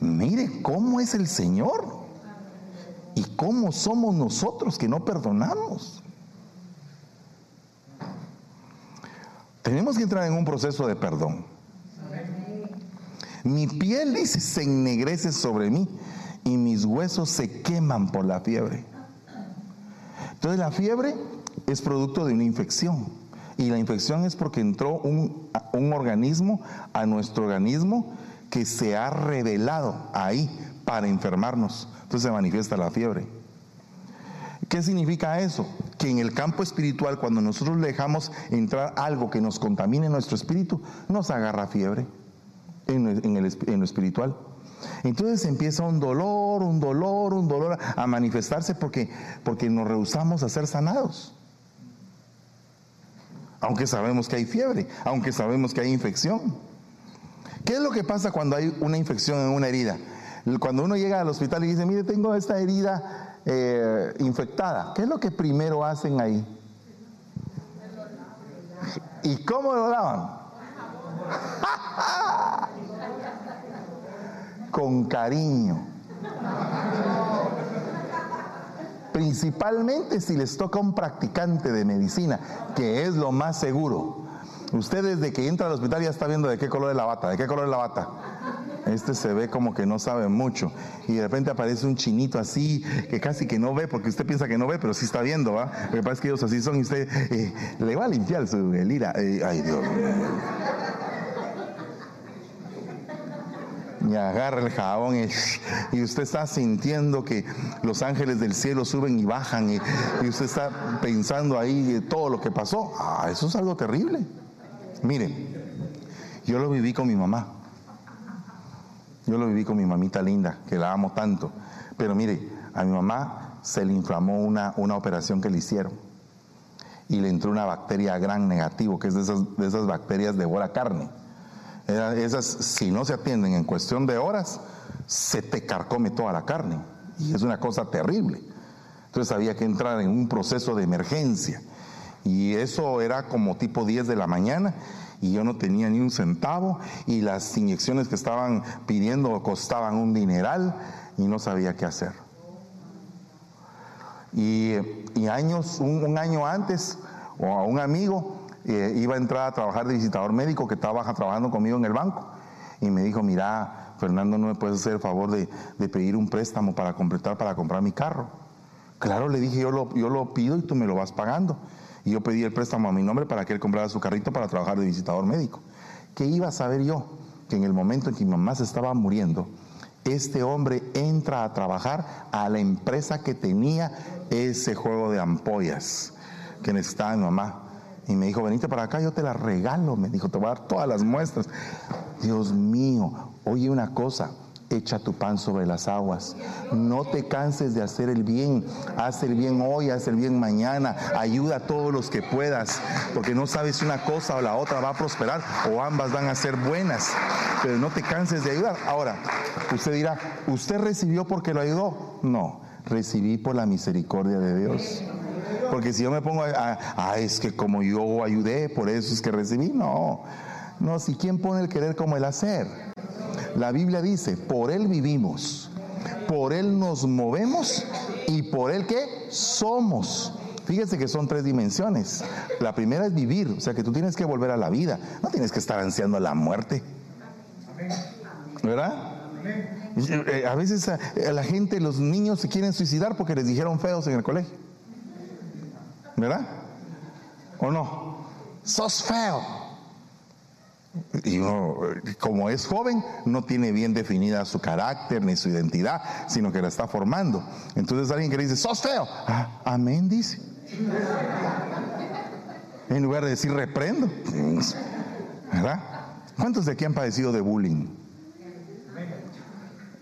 Mire cómo es el Señor y cómo somos nosotros que no perdonamos. Tenemos que entrar en un proceso de perdón. Mi piel dice, se ennegrece sobre mí y mis huesos se queman por la fiebre. Entonces la fiebre es producto de una infección. Y la infección es porque entró un, un organismo a nuestro organismo que se ha revelado ahí para enfermarnos. Entonces se manifiesta la fiebre. ¿Qué significa eso? Que en el campo espiritual, cuando nosotros dejamos entrar algo que nos contamine nuestro espíritu, nos agarra fiebre en, lo espiritual. Entonces empieza un dolor, un dolor, un dolor a manifestarse porque, porque nos rehusamos a ser sanados. Aunque sabemos que hay fiebre, aunque sabemos que hay infección. ¿Qué es lo que pasa cuando hay una infección en una herida? Cuando uno llega al hospital y dice, mire, tengo esta herida eh, infectada, ¿qué es lo que primero hacen ahí? ¿Y cómo lo lavan? Con cariño. Principalmente si les toca un practicante de medicina, que es lo más seguro. Usted desde que entra al hospital ya está viendo de qué color es la bata, de qué color es la bata. Este se ve como que no sabe mucho. Y de repente aparece un chinito así, que casi que no ve, porque usted piensa que no ve, pero sí está viendo, ¿va? Lo que pasa es que ellos así son y usted eh, le va a limpiar su el ira. Eh, ay, Dios y agarra el jabón y, usted está sintiendo que los ángeles del cielo suben y bajan y, y usted está pensando ahí todo lo que pasó. Ah, eso es algo terrible. Mire, yo lo viví con mi mamá. Yo lo viví con mi mamita linda, que la amo tanto. Pero mire, a mi mamá se le inflamó una, una operación que le hicieron. Y le entró una bacteria gran negativo, que es de esas, de esas bacterias devora carne esas, si no se atienden en cuestión de horas, se te carcome toda la carne. Y es una cosa terrible. Entonces había que entrar en un proceso de emergencia. Y eso era como tipo 10 de la mañana y yo no tenía ni un centavo y las inyecciones que estaban pidiendo costaban un dineral y no sabía qué hacer. Y, años, un, año antes, a un amigo eh, iba a entrar a trabajar de visitador médico que estaba trabajando conmigo en el banco. Y me dijo, mira, Fernando, ¿no me puedes hacer el favor de, pedir un préstamo para completar, para comprar mi carro? Claro, le dije, yo lo, yo lo pido y tú me lo vas pagando. Y yo pedí el préstamo a mi nombre para que él comprara su carrito para trabajar de visitador médico. ¿Qué iba a saber yo? Que en el momento en que mi mamá se estaba muriendo, este hombre entra a trabajar a la empresa que tenía ese juego de ampollas que necesitaba mi mamá. Y me dijo, venite para acá, yo te la regalo. Me dijo, te voy a dar todas las muestras. Dios mío, oye una cosa, echa tu pan sobre las aguas. No te canses de hacer el bien. Haz el bien hoy, haz el bien mañana. Ayuda a todos los que puedas, porque no sabes si una cosa o la otra va a prosperar o ambas van a ser buenas. Pero no te canses de ayudar. Ahora, usted dirá, ¿usted recibió porque lo ayudó? No, recibí por la misericordia de Dios. Porque si yo me pongo a, a, es que como yo ayudé, por eso es que recibí, no. No, si quién pone el querer como el hacer. La Biblia dice, por Él vivimos, por Él nos movemos y por Él que somos. Fíjese que son tres dimensiones. La primera es vivir, o sea que tú tienes que volver a la vida, no tienes que estar ansiando la muerte. ¿Verdad? Eh, a veces la gente, los niños se quieren suicidar porque les dijeron feos en el colegio. ¿Verdad? ¿O no? Sos feo. Y como es joven, no tiene bien definida su carácter ni su identidad, sino que la está formando. Entonces alguien que le dice, sos feo. Ah, amén, dice. En lugar de decir reprendo. ¿Verdad? ¿Cuántos de aquí han padecido de bullying?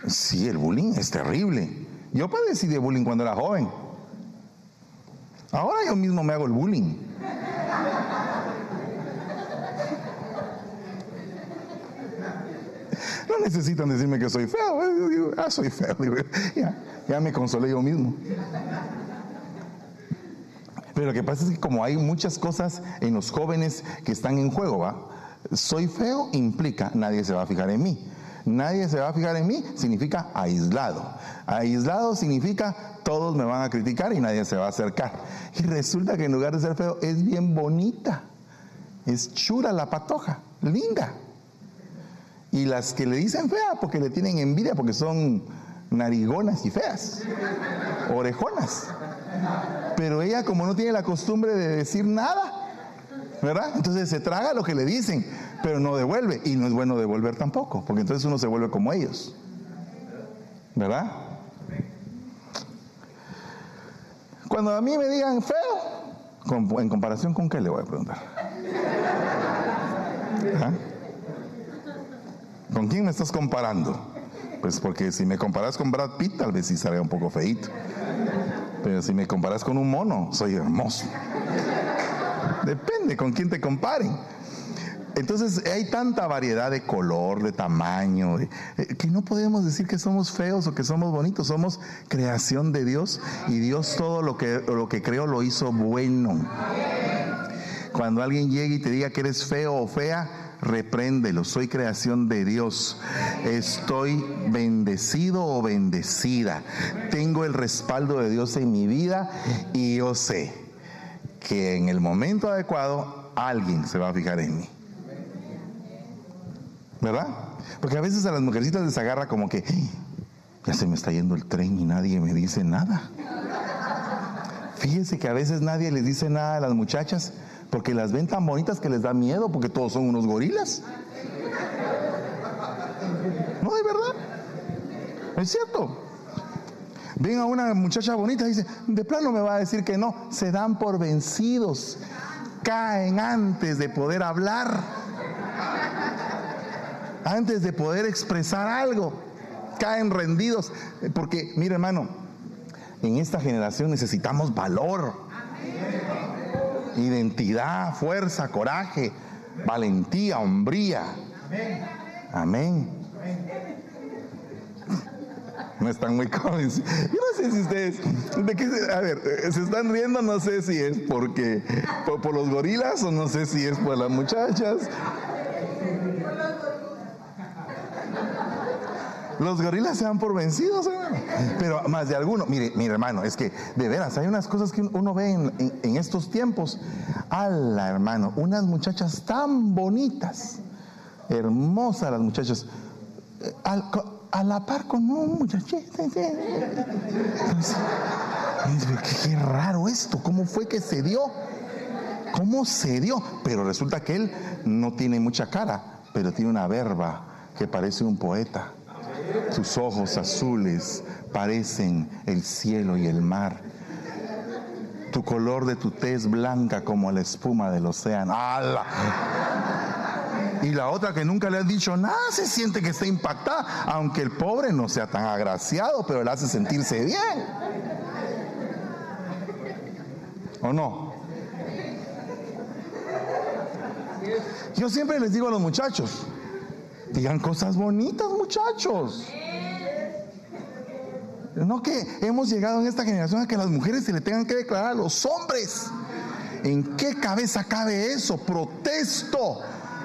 Sí, el bullying es terrible. Yo padecí de bullying cuando era joven. Ahora yo mismo me hago el bullying. No necesitan decirme que soy feo. ah, soy feo. ya, me consolé yo mismo. Pero lo que pasa es que como hay muchas cosas en los jóvenes que están en juego, ¿va? Soy feo implica nadie se va a fijar en mí. Nadie se va a fijar en mí significa aislado. Aislado significa todos me van a criticar y nadie se va a acercar. Y resulta que en lugar de ser feo es bien bonita. Es chura la patoja, linda. Y las que le dicen fea porque le tienen envidia porque son narigonas y feas, orejonas. Pero ella como no tiene la costumbre de decir nada, ¿verdad? Entonces se traga lo que le dicen, pero no devuelve. Y no es bueno devolver tampoco, porque entonces uno se vuelve como ellos. ¿Verdad? Cuando a mí me digan feo, ¿en comparación con qué le voy a preguntar? ¿Ah? ¿Con quién me estás comparando? Pues porque si me comparas con Brad Pitt, tal vez sí salga un poco feito. Pero si me comparas con un mono, soy hermoso. Depende con quién te comparen. Entonces hay tanta variedad de color, de tamaño, eh, que no podemos decir que somos feos o que somos bonitos, somos creación de Dios y Dios todo lo que, lo que creó lo hizo bueno. Cuando alguien llegue y te diga que eres feo o fea, repréndelo, soy creación de Dios, estoy bendecido o bendecida, tengo el respaldo de Dios en mi vida y yo sé que en el momento adecuado alguien se va a fijar en mí. ¿Verdad? Porque a veces a las mujercitas les agarra como que ya se me está yendo el tren y nadie me dice nada. Fíjese que a veces nadie les dice nada a las muchachas porque las ven tan bonitas que les da miedo porque todos son unos gorilas. No, de verdad. Es cierto. Ven a una muchacha bonita y dice, de plano me va a decir que no. Se dan por vencidos. Caen antes de poder hablar. Antes de poder expresar algo. Caen rendidos. Porque, mire hermano, en esta generación necesitamos valor, identidad, fuerza, coraje, valentía, hombría. Amén. No están muy convencidos. Yo no sé si ustedes, a ver, se están riendo, no sé si es porque por, por los gorilas o no sé si es por las muchachas. Los gorilas se dan por vencidos, hermano. Pero más de alguno, mire, mire hermano, es que de veras hay unas cosas que uno ve en, estos tiempos. Ala, hermano, unas muchachas tan bonitas, hermosas las muchachas, eh, al- a la par con un muchachito. Entonces, qué, qué raro esto, ¿cómo fue que se dio? ¿Cómo se dio? Pero resulta que él no tiene mucha cara, pero tiene una verba que parece un poeta. Sus ojos azules parecen el cielo y el mar. Tu color de tu tez blanca como la espuma del océano. ¡Hala! Y la otra que nunca le han dicho nada se siente que está impactada, aunque el pobre no sea tan agraciado, pero le hace sentirse bien. ¿O no? Yo siempre les digo a los muchachos, digan cosas bonitas muchachos. No que hemos llegado en esta generación a que las mujeres se le tengan que declarar a los hombres. ¿En qué cabeza cabe eso? Protesto.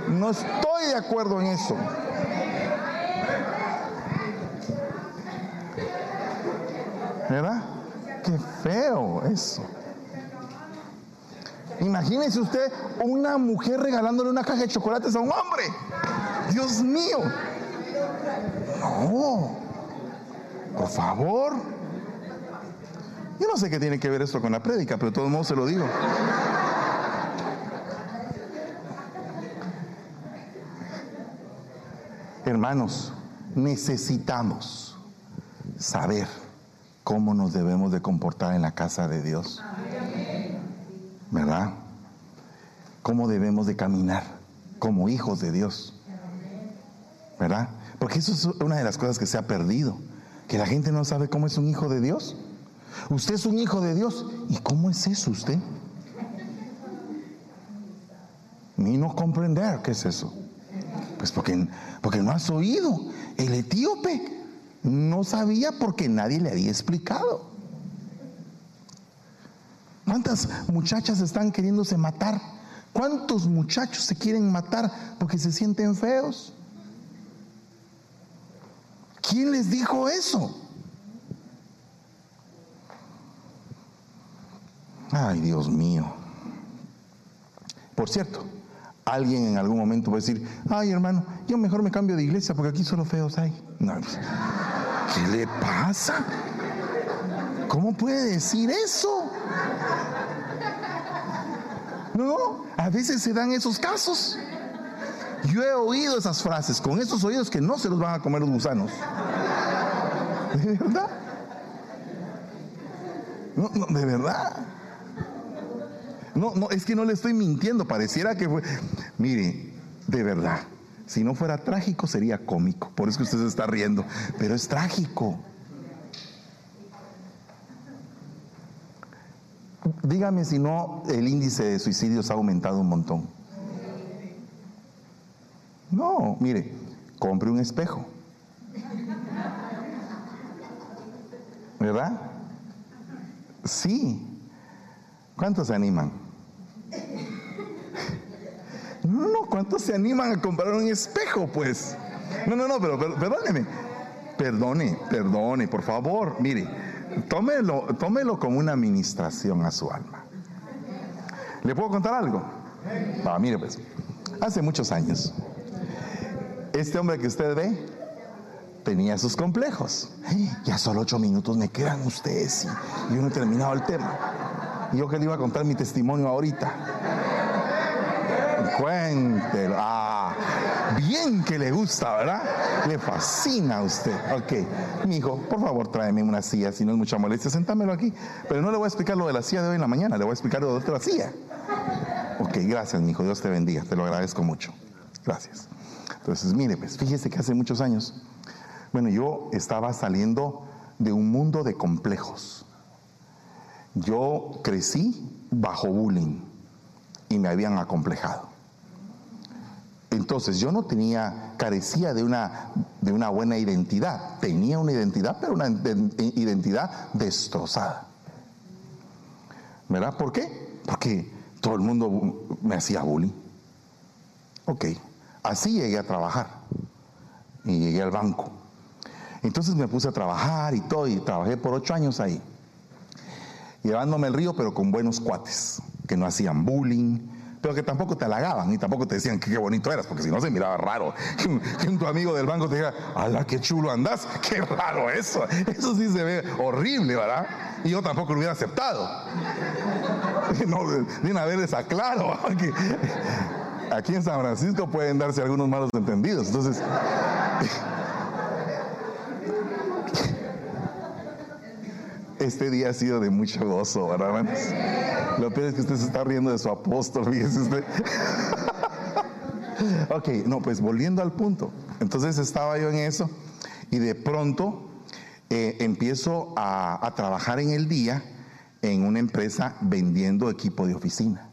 No estoy de acuerdo en eso. ¿Verdad? Qué feo eso. Imagínese usted una mujer regalándole una caja de chocolates a un hombre. Dios mío. No. Por favor. Yo no sé qué tiene que ver esto con la prédica, pero de todos modos se lo digo. Hermanos, necesitamos saber cómo nos debemos de comportar en la casa de Dios. ¿Verdad? Cómo debemos de caminar como hijos de Dios. ¿Verdad? Porque eso es una de las cosas que se ha perdido. Que la gente no sabe cómo es un hijo de Dios. Usted es un hijo de Dios. ¿Y cómo es eso usted? Ni no comprender qué es eso. Pues porque, porque no has oído. El etíope no sabía porque nadie le había explicado. ¿Cuántas muchachas están queriéndose matar? ¿Cuántos muchachos se quieren matar porque se sienten feos? ¿Quién les dijo eso? Ay, Dios mío. Por cierto, alguien en algún momento va a decir, ay hermano, yo mejor me cambio de iglesia porque aquí solo feos hay. No, ¿Qué le pasa? ¿Cómo puede decir eso? No, a veces se dan esos casos. Yo he oído esas frases con esos oídos que no se los van a comer los gusanos. ¿De verdad? No, no, de verdad. No, no, es que no le estoy mintiendo, pareciera que fue. Mire, de verdad, si no fuera trágico sería cómico, por eso que usted se está riendo, pero es trágico. Dígame si no el índice de suicidios ha aumentado un montón. No, mire, compre un espejo. ¿Verdad? Sí. ¿Cuántos se animan? No, no, no, ¿cuántos se animan a comprar un espejo, pues? No, no, no, pero, pero perdóneme. Perdone, perdone, por favor. Mire, tómelo, tómelo como una administración a su alma. ¿Le puedo contar algo? Va, mire, pues, hace muchos años, Este hombre que usted ve tenía sus complejos. Ya solo ocho minutos me quedan ustedes y yo no he terminado el tema. Y yo que le iba a contar mi testimonio ahorita. Cuéntelo. Ah, bien que le gusta, ¿verdad? Le fascina a usted. Ok, mi hijo, por favor, tráeme una silla, si no es mucha molestia, sentámelo aquí. Pero no le voy a explicar lo de la silla de hoy en la mañana, le voy a explicar lo de otra silla. Ok, gracias, mi hijo, Dios te bendiga, te lo agradezco mucho. Gracias. Entonces, mire, pues fíjese que hace muchos años, bueno, yo estaba saliendo de un mundo de complejos. Yo crecí bajo bullying y me habían acomplejado. Entonces yo no tenía, carecía de una, de una buena identidad. Tenía una identidad, pero una identidad destrozada. ¿Verdad? ¿Por qué? Porque todo el mundo me hacía bullying. Ok, así llegué a trabajar y llegué al banco. Entonces me puse a trabajar y todo, y trabajé por ocho años ahí, llevándome el río, pero con buenos cuates, que no hacían bullying, pero que tampoco te halagaban y tampoco te decían que qué bonito eras, porque si no se miraba raro. Que, tu amigo del banco te diga, ¡ala, qué chulo andas! ¡Qué raro eso! Eso sí se ve horrible, ¿verdad? Y yo tampoco lo hubiera aceptado. No, de una vez les aclaro. Que aquí en San Francisco pueden darse algunos malos entendidos. Entonces. Este día ha sido de mucho gozo, ¿verdad, Lo peor es que usted se está riendo de su apóstol, fíjese usted. ok, no, pues volviendo al punto. Entonces estaba yo en eso y de pronto eh, empiezo a trabajar en el día en una empresa vendiendo equipo de oficina.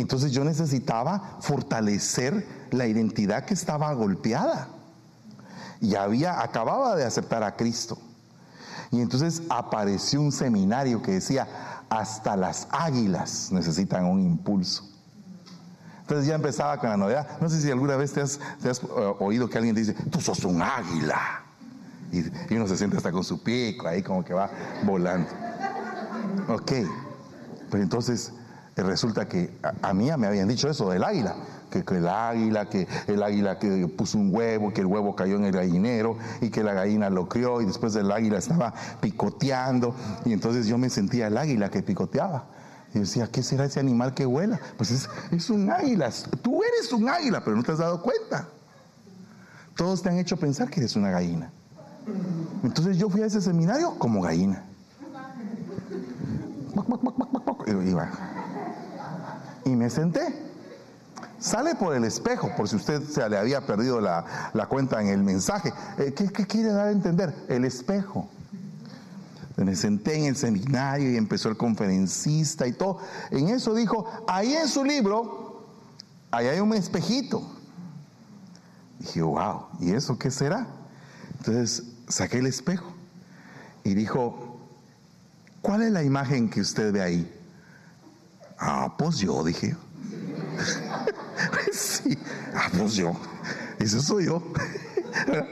Entonces yo necesitaba fortalecer la identidad que estaba golpeada. Y había, acababa de aceptar a Cristo. Y entonces apareció un seminario que decía, hasta las águilas necesitan un impulso. Entonces ya empezaba con la novedad. No sé si alguna vez te has, eh, oído que alguien dice, tú sos un águila. Y, uno se siente hasta con su pico ahí como que va volando. Ok, pues entonces resulta que a, mí me habían dicho eso del águila que, el águila, que el águila que puso un huevo, que el huevo cayó en el gallinero y que la gallina lo crió y después el águila estaba picoteando y entonces yo me sentía el águila que picoteaba. Y decía, ¿qué será ese animal que vuela? Pues es, un águila, tú eres un águila, pero no te has dado cuenta. Todos te han hecho pensar que eres una gallina. Entonces yo fui a ese seminario como gallina. Y me senté. Sale por el espejo, por si usted se le había perdido la, cuenta en el mensaje. Eh, ¿Qué, quiere dar a entender? El espejo. Me senté en el seminario y empezó el conferencista y todo. En eso dijo, ahí en su libro, ahí hay un espejito. dije, wow, ¿y eso qué será? Entonces saqué el espejo y dijo, ¿cuál es la imagen que usted ve ahí? Ah, pues yo, dije. sí, ah, pues yo, eso soy yo.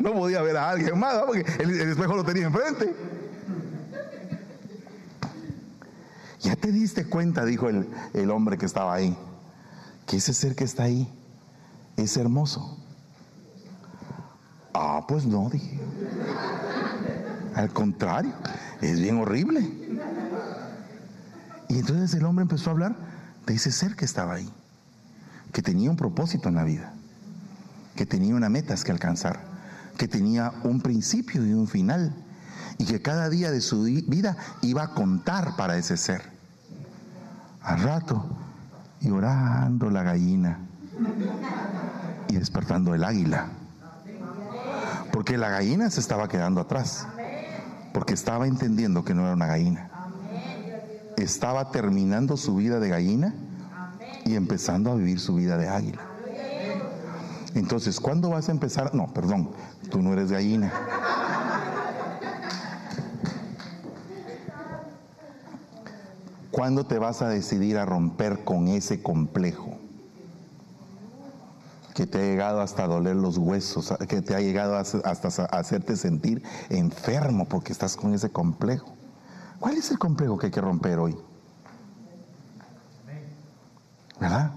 No podía ver a alguien más, porque el, espejo lo tenía enfrente. Ya te diste cuenta, dijo el, el hombre que estaba ahí, que ese ser que está ahí es hermoso. Ah, pues no, dije. Al contrario, es bien horrible. Y entonces el hombre empezó a hablar de ese ser que estaba ahí que tenía un propósito en la vida, que tenía una metas que alcanzar, que tenía un principio y un final, y que cada día de su vida iba a contar para ese ser. Al rato, y orando la gallina, y despertando el águila, porque la gallina se estaba quedando atrás, porque estaba entendiendo que no era una gallina. Estaba terminando su vida de gallina y empezando a vivir su vida de águila. Entonces, ¿cuándo vas a empezar? No, perdón, tú no eres gallina. ¿Cuándo te vas a decidir a romper con ese complejo? Que te ha llegado hasta doler los huesos, que te ha llegado hasta hacerte sentir enfermo porque estás con ese complejo. ¿Cuál es el complejo que hay que romper hoy? ¿Verdad?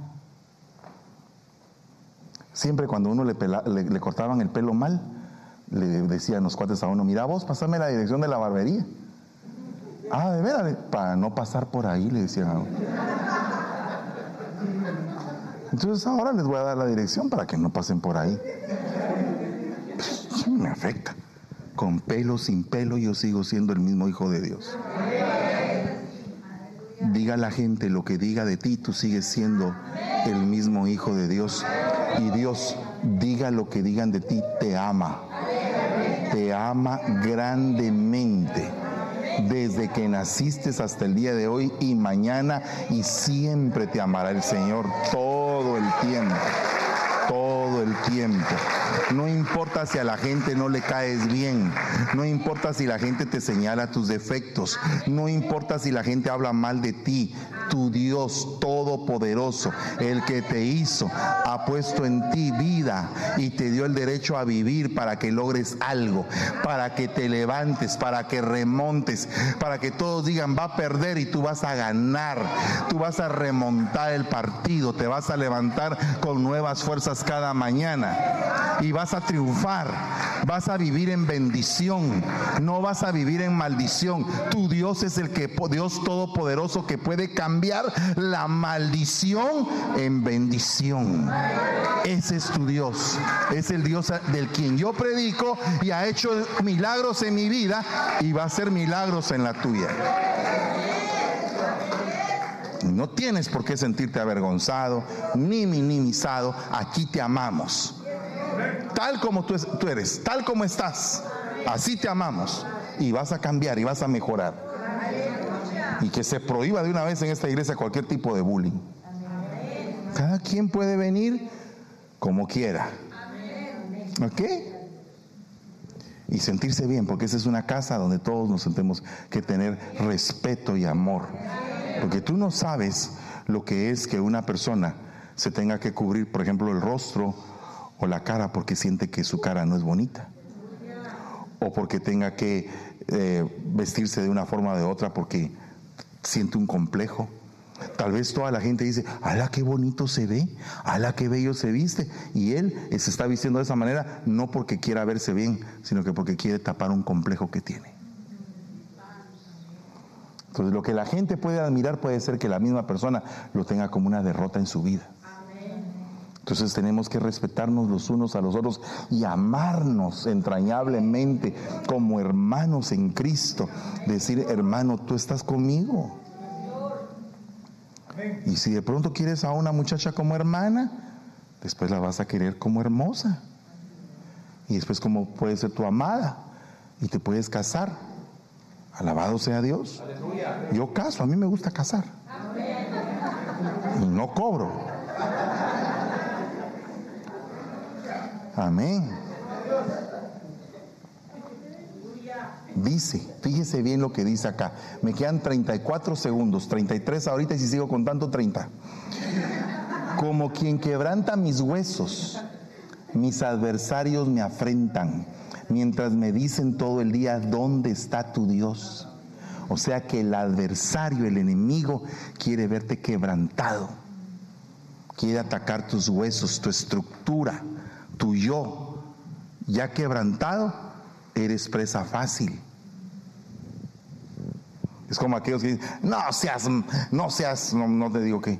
Siempre cuando uno le, cortaban el pelo mal, le decían los cuates a uno, mira vos, pasame la dirección de la barbería. Ah, de veras, para no pasar por ahí, le decían a uno. Entonces ahora les voy a dar la dirección para que no pasen por ahí. me afecta. Con pelo, sin pelo, yo sigo siendo el mismo hijo de Dios. Diga la gente lo que diga de ti, tú sigues siendo el mismo hijo de Dios. Y Dios, diga lo que digan de ti, te ama. Te ama grandemente desde que naciste hasta el día de hoy y mañana y siempre te amará el Señor todo el tiempo, todo el tiempo. No importa si a la gente no le caes bien, no importa si la gente te señala tus defectos, no importa si la gente habla mal de ti, tu Dios todopoderoso, el que te hizo, ha puesto en ti vida y te dio el derecho a vivir para que logres algo, para que te levantes, para que remontes, para que todos digan va a perder y tú vas a ganar, tú vas a remontar el partido, te vas a levantar con nuevas fuerzas cada mañana vas a triunfar, vas a vivir en bendición, no vas a vivir en maldición. Tu Dios es el que Dios todopoderoso que puede cambiar la maldición en bendición. Ese es tu Dios. Es el Dios del quien yo predico y ha hecho milagros en mi vida y va a hacer milagros en la tuya. No tienes por qué sentirte avergonzado ni minimizado. Aquí te amamos. Tal como tú, eres, tal como estás. Así te amamos. Y vas a cambiar y vas a mejorar y que se prohíba de una vez en esta iglesia cualquier tipo de bullying. Cada quien puede venir como quiera. ¿Ok? Y sentirse bien, porque esa es una casa donde todos nos sentimos que tener respeto y amor. Porque tú no sabes lo que es que una persona se tenga que cubrir, por ejemplo, el rostro o la cara porque siente que su cara no es bonita. O porque tenga que eh, vestirse de una forma o de otra porque siente un complejo. Tal vez toda la gente dice, ala, qué bonito se ve, ala, qué bello se viste. Y él se está vistiendo de esa manera no porque quiera verse bien, sino que porque quiere tapar un complejo que tiene. Entonces lo que la gente puede admirar puede ser que la misma persona lo tenga como una derrota en su vida. Entonces tenemos que respetarnos los unos a los otros y amarnos entrañablemente como hermanos en Cristo. Decir, hermano, tú estás conmigo. Y si de pronto quieres a una muchacha como hermana, después la vas a querer como hermosa. Y después como puede ser tu amada. Y te puedes casar. Alabado sea Dios. Yo caso, a mí me gusta casar. No cobro. Amén. Dice, fíjese bien lo que dice acá. Me quedan 34 segundos, 33 ahorita y si sigo contando 30. Como quien quebranta mis huesos, mis adversarios me afrentan, mientras me dicen todo el día, ¿dónde está tu Dios? O sea que el adversario, el enemigo, quiere verte quebrantado, quiere atacar tus huesos, tu estructura tu yo ya quebrantado, eres presa fácil. Es como aquellos que dicen, no seas, no seas, no, te digo qué.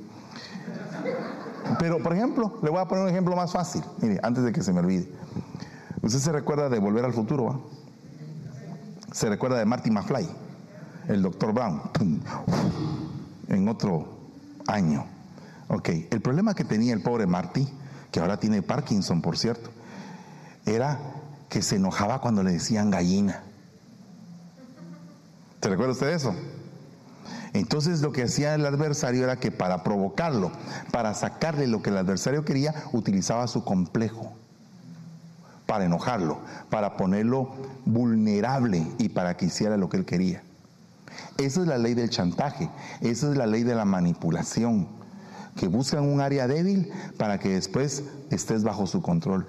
Pero, por ejemplo, le voy a poner un ejemplo más fácil, mire, antes de que se me olvide. Usted se recuerda de Volver al Futuro, ¿va? Se recuerda de Marty McFly, el doctor Brown, en otro año. Ok, el problema que tenía el pobre Marty que ahora tiene Parkinson, por cierto, era que se enojaba cuando le decían gallina. ¿Se recuerda usted eso? Entonces lo que hacía el adversario era que para provocarlo, para sacarle lo que el adversario quería, utilizaba su complejo para enojarlo, para ponerlo vulnerable y para que hiciera lo que él quería. Esa es la ley del chantaje, esa es la ley de la manipulación que buscan un área débil para que después estés bajo su control.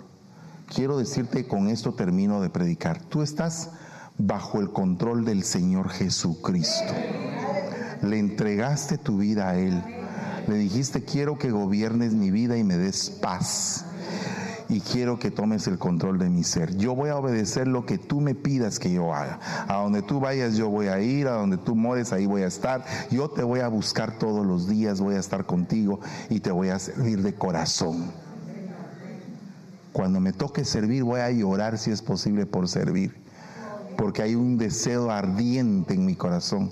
Quiero decirte, con esto termino de predicar, tú estás bajo el control del Señor Jesucristo. Le entregaste tu vida a Él. Le dijiste, quiero que gobiernes mi vida y me des paz. Y quiero que tomes el control de mi ser. Yo voy a obedecer lo que tú me pidas que yo haga. A donde tú vayas yo voy a ir, a donde tú mores ahí voy a estar. Yo te voy a buscar todos los días, voy a estar contigo y te voy a servir de corazón. Cuando me toque servir voy a llorar si es posible por servir, porque hay un deseo ardiente en mi corazón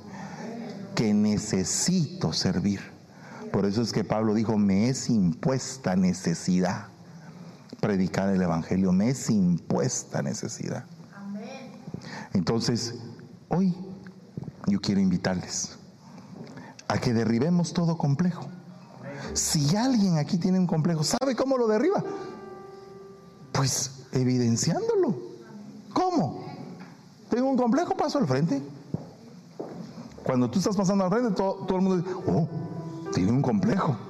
que necesito servir. Por eso es que Pablo dijo, me es impuesta necesidad predicar el Evangelio, me es impuesta necesidad. Entonces, hoy yo quiero invitarles a que derribemos todo complejo. Si alguien aquí tiene un complejo, ¿sabe cómo lo derriba? Pues evidenciándolo. ¿Cómo? Tengo un complejo, paso al frente. Cuando tú estás pasando al frente, todo, todo el mundo dice, oh, tiene un complejo.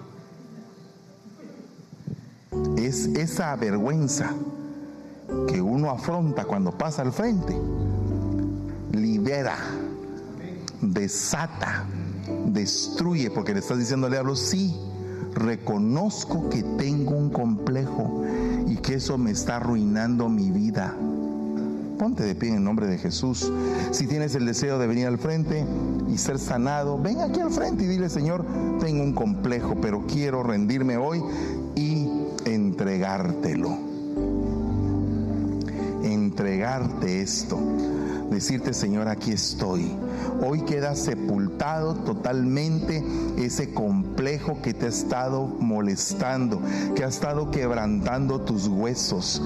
Es esa vergüenza que uno afronta cuando pasa al frente, libera, desata, destruye, porque le estás diciendo al diablo, sí, reconozco que tengo un complejo y que eso me está arruinando mi vida. Ponte de pie en el nombre de Jesús. Si tienes el deseo de venir al frente y ser sanado, ven aquí al frente y dile, Señor, tengo un complejo, pero quiero rendirme hoy entregártelo. Entregarte esto. Decirte, Señor, aquí estoy. Hoy queda sepultado totalmente ese complejo que te ha estado molestando, que ha estado quebrantando tus huesos.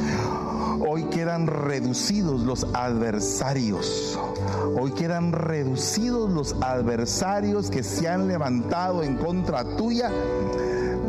Hoy quedan reducidos los adversarios. Hoy quedan reducidos los adversarios que se han levantado en contra tuya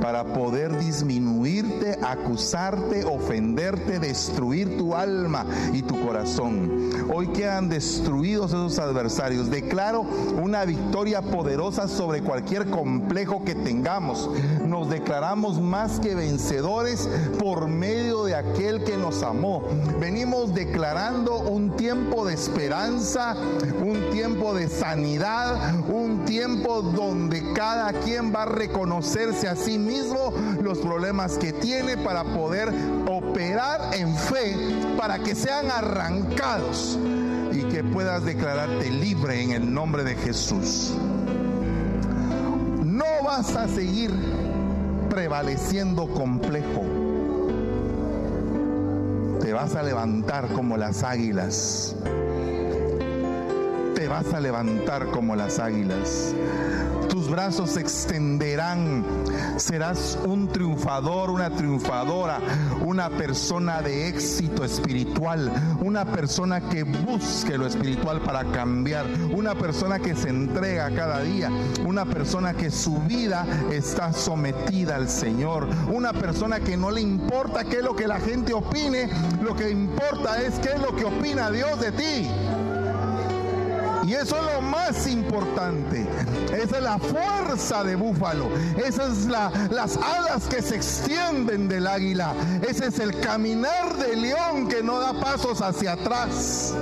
para poder disminuirte, acusarte, ofenderte, destruir tu alma y tu corazón. Hoy quedan destruidos esos adversarios. Declaro una victoria poderosa sobre cualquier complejo que tengamos. Nos declaramos más que vencedores por medio de aquel que nos amó. Venimos declarando un tiempo de esperanza, un tiempo de sanidad, un tiempo donde cada quien va a reconocerse a sí mismo los problemas que tiene para poder operar en fe para que sean arrancados y que puedas declararte libre en el nombre de Jesús. No vas a seguir prevaleciendo complejo. Te vas a levantar como las águilas. Te vas a levantar como las águilas tus brazos se extenderán. Serás un triunfador, una triunfadora, una persona de éxito espiritual, una persona que busque lo espiritual para cambiar, una persona que se entrega cada día, una persona que su vida está sometida al Señor, una persona que no le importa qué es lo que la gente opine, lo que importa es qué es lo que opina Dios de ti. Y eso es lo más importante. Esa es la fuerza de búfalo. Esas es las alas que se extienden del águila. Ese es el caminar del león que no da pasos hacia atrás.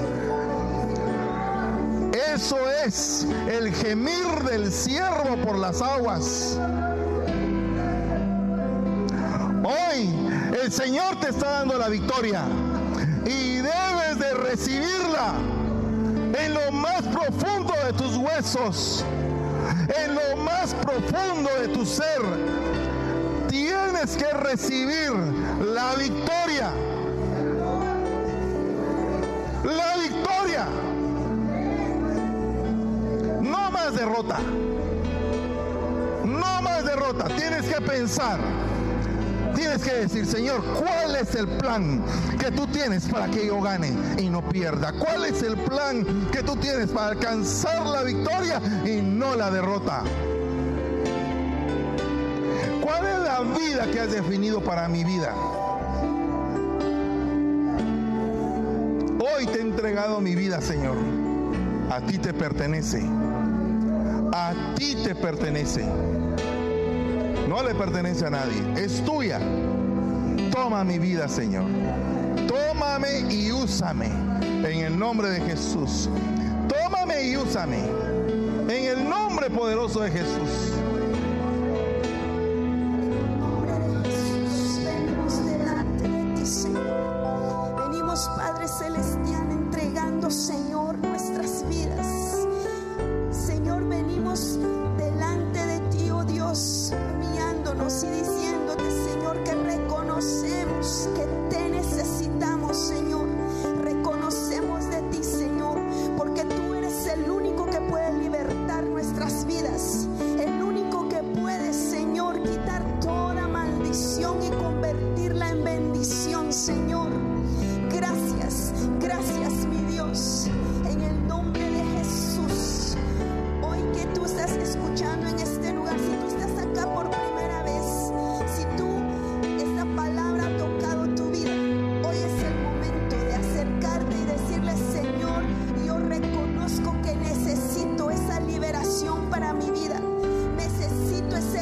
Eso es el gemir del ciervo por las aguas. Hoy el Señor te está dando la victoria y debes de recibirla en lo más profundo de tus huesos, en lo más profundo de tu ser. Tienes que recibir la victoria. La victoria. No más derrota. No más derrota. Tienes que pensar tienes que decir, Señor, ¿cuál es el plan que tú tienes para que yo gane y no pierda? ¿Cuál es el plan que tú tienes para alcanzar la victoria y no la derrota? ¿Cuál es la vida que has definido para mi vida? Hoy te he entregado mi vida, Señor. A ti te pertenece. A ti te pertenece. No le pertenece a nadie, es tuya. Toma mi vida, Señor. Tómame y úsame en el nombre de Jesús. Tómame y úsame en el nombre poderoso de Jesús.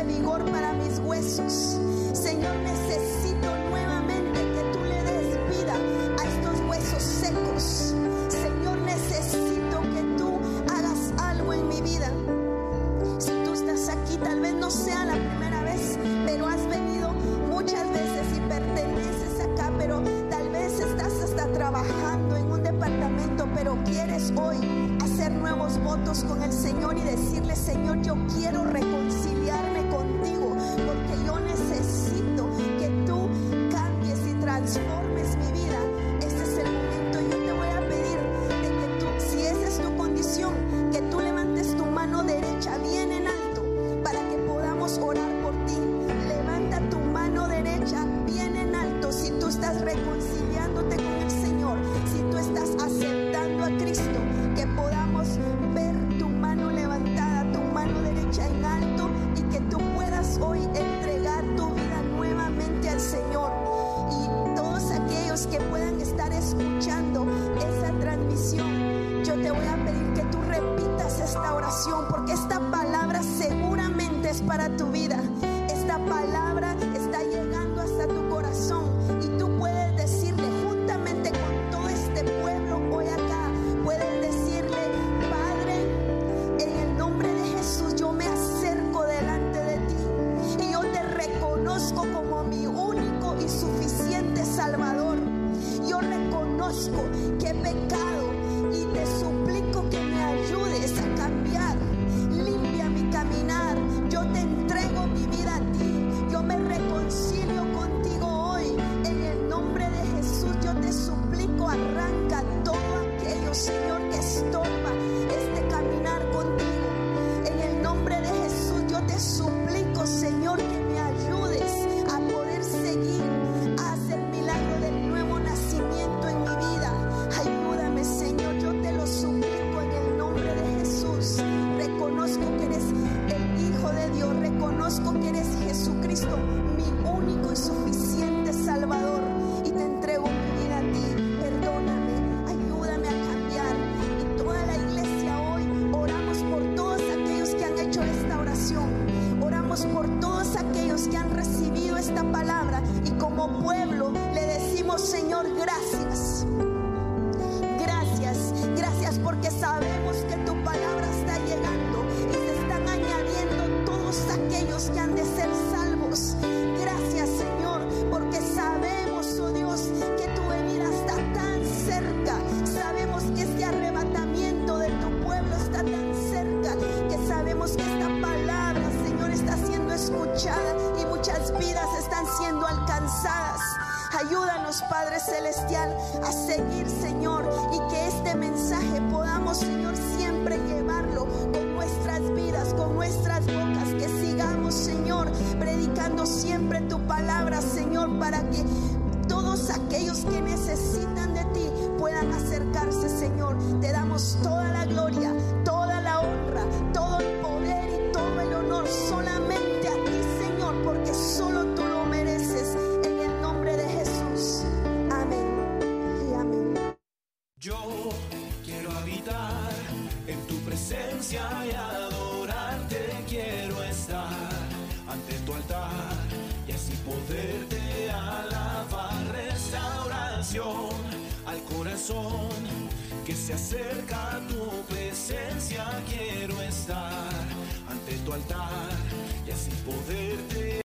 Vigor para mis huesos. Señor, necesito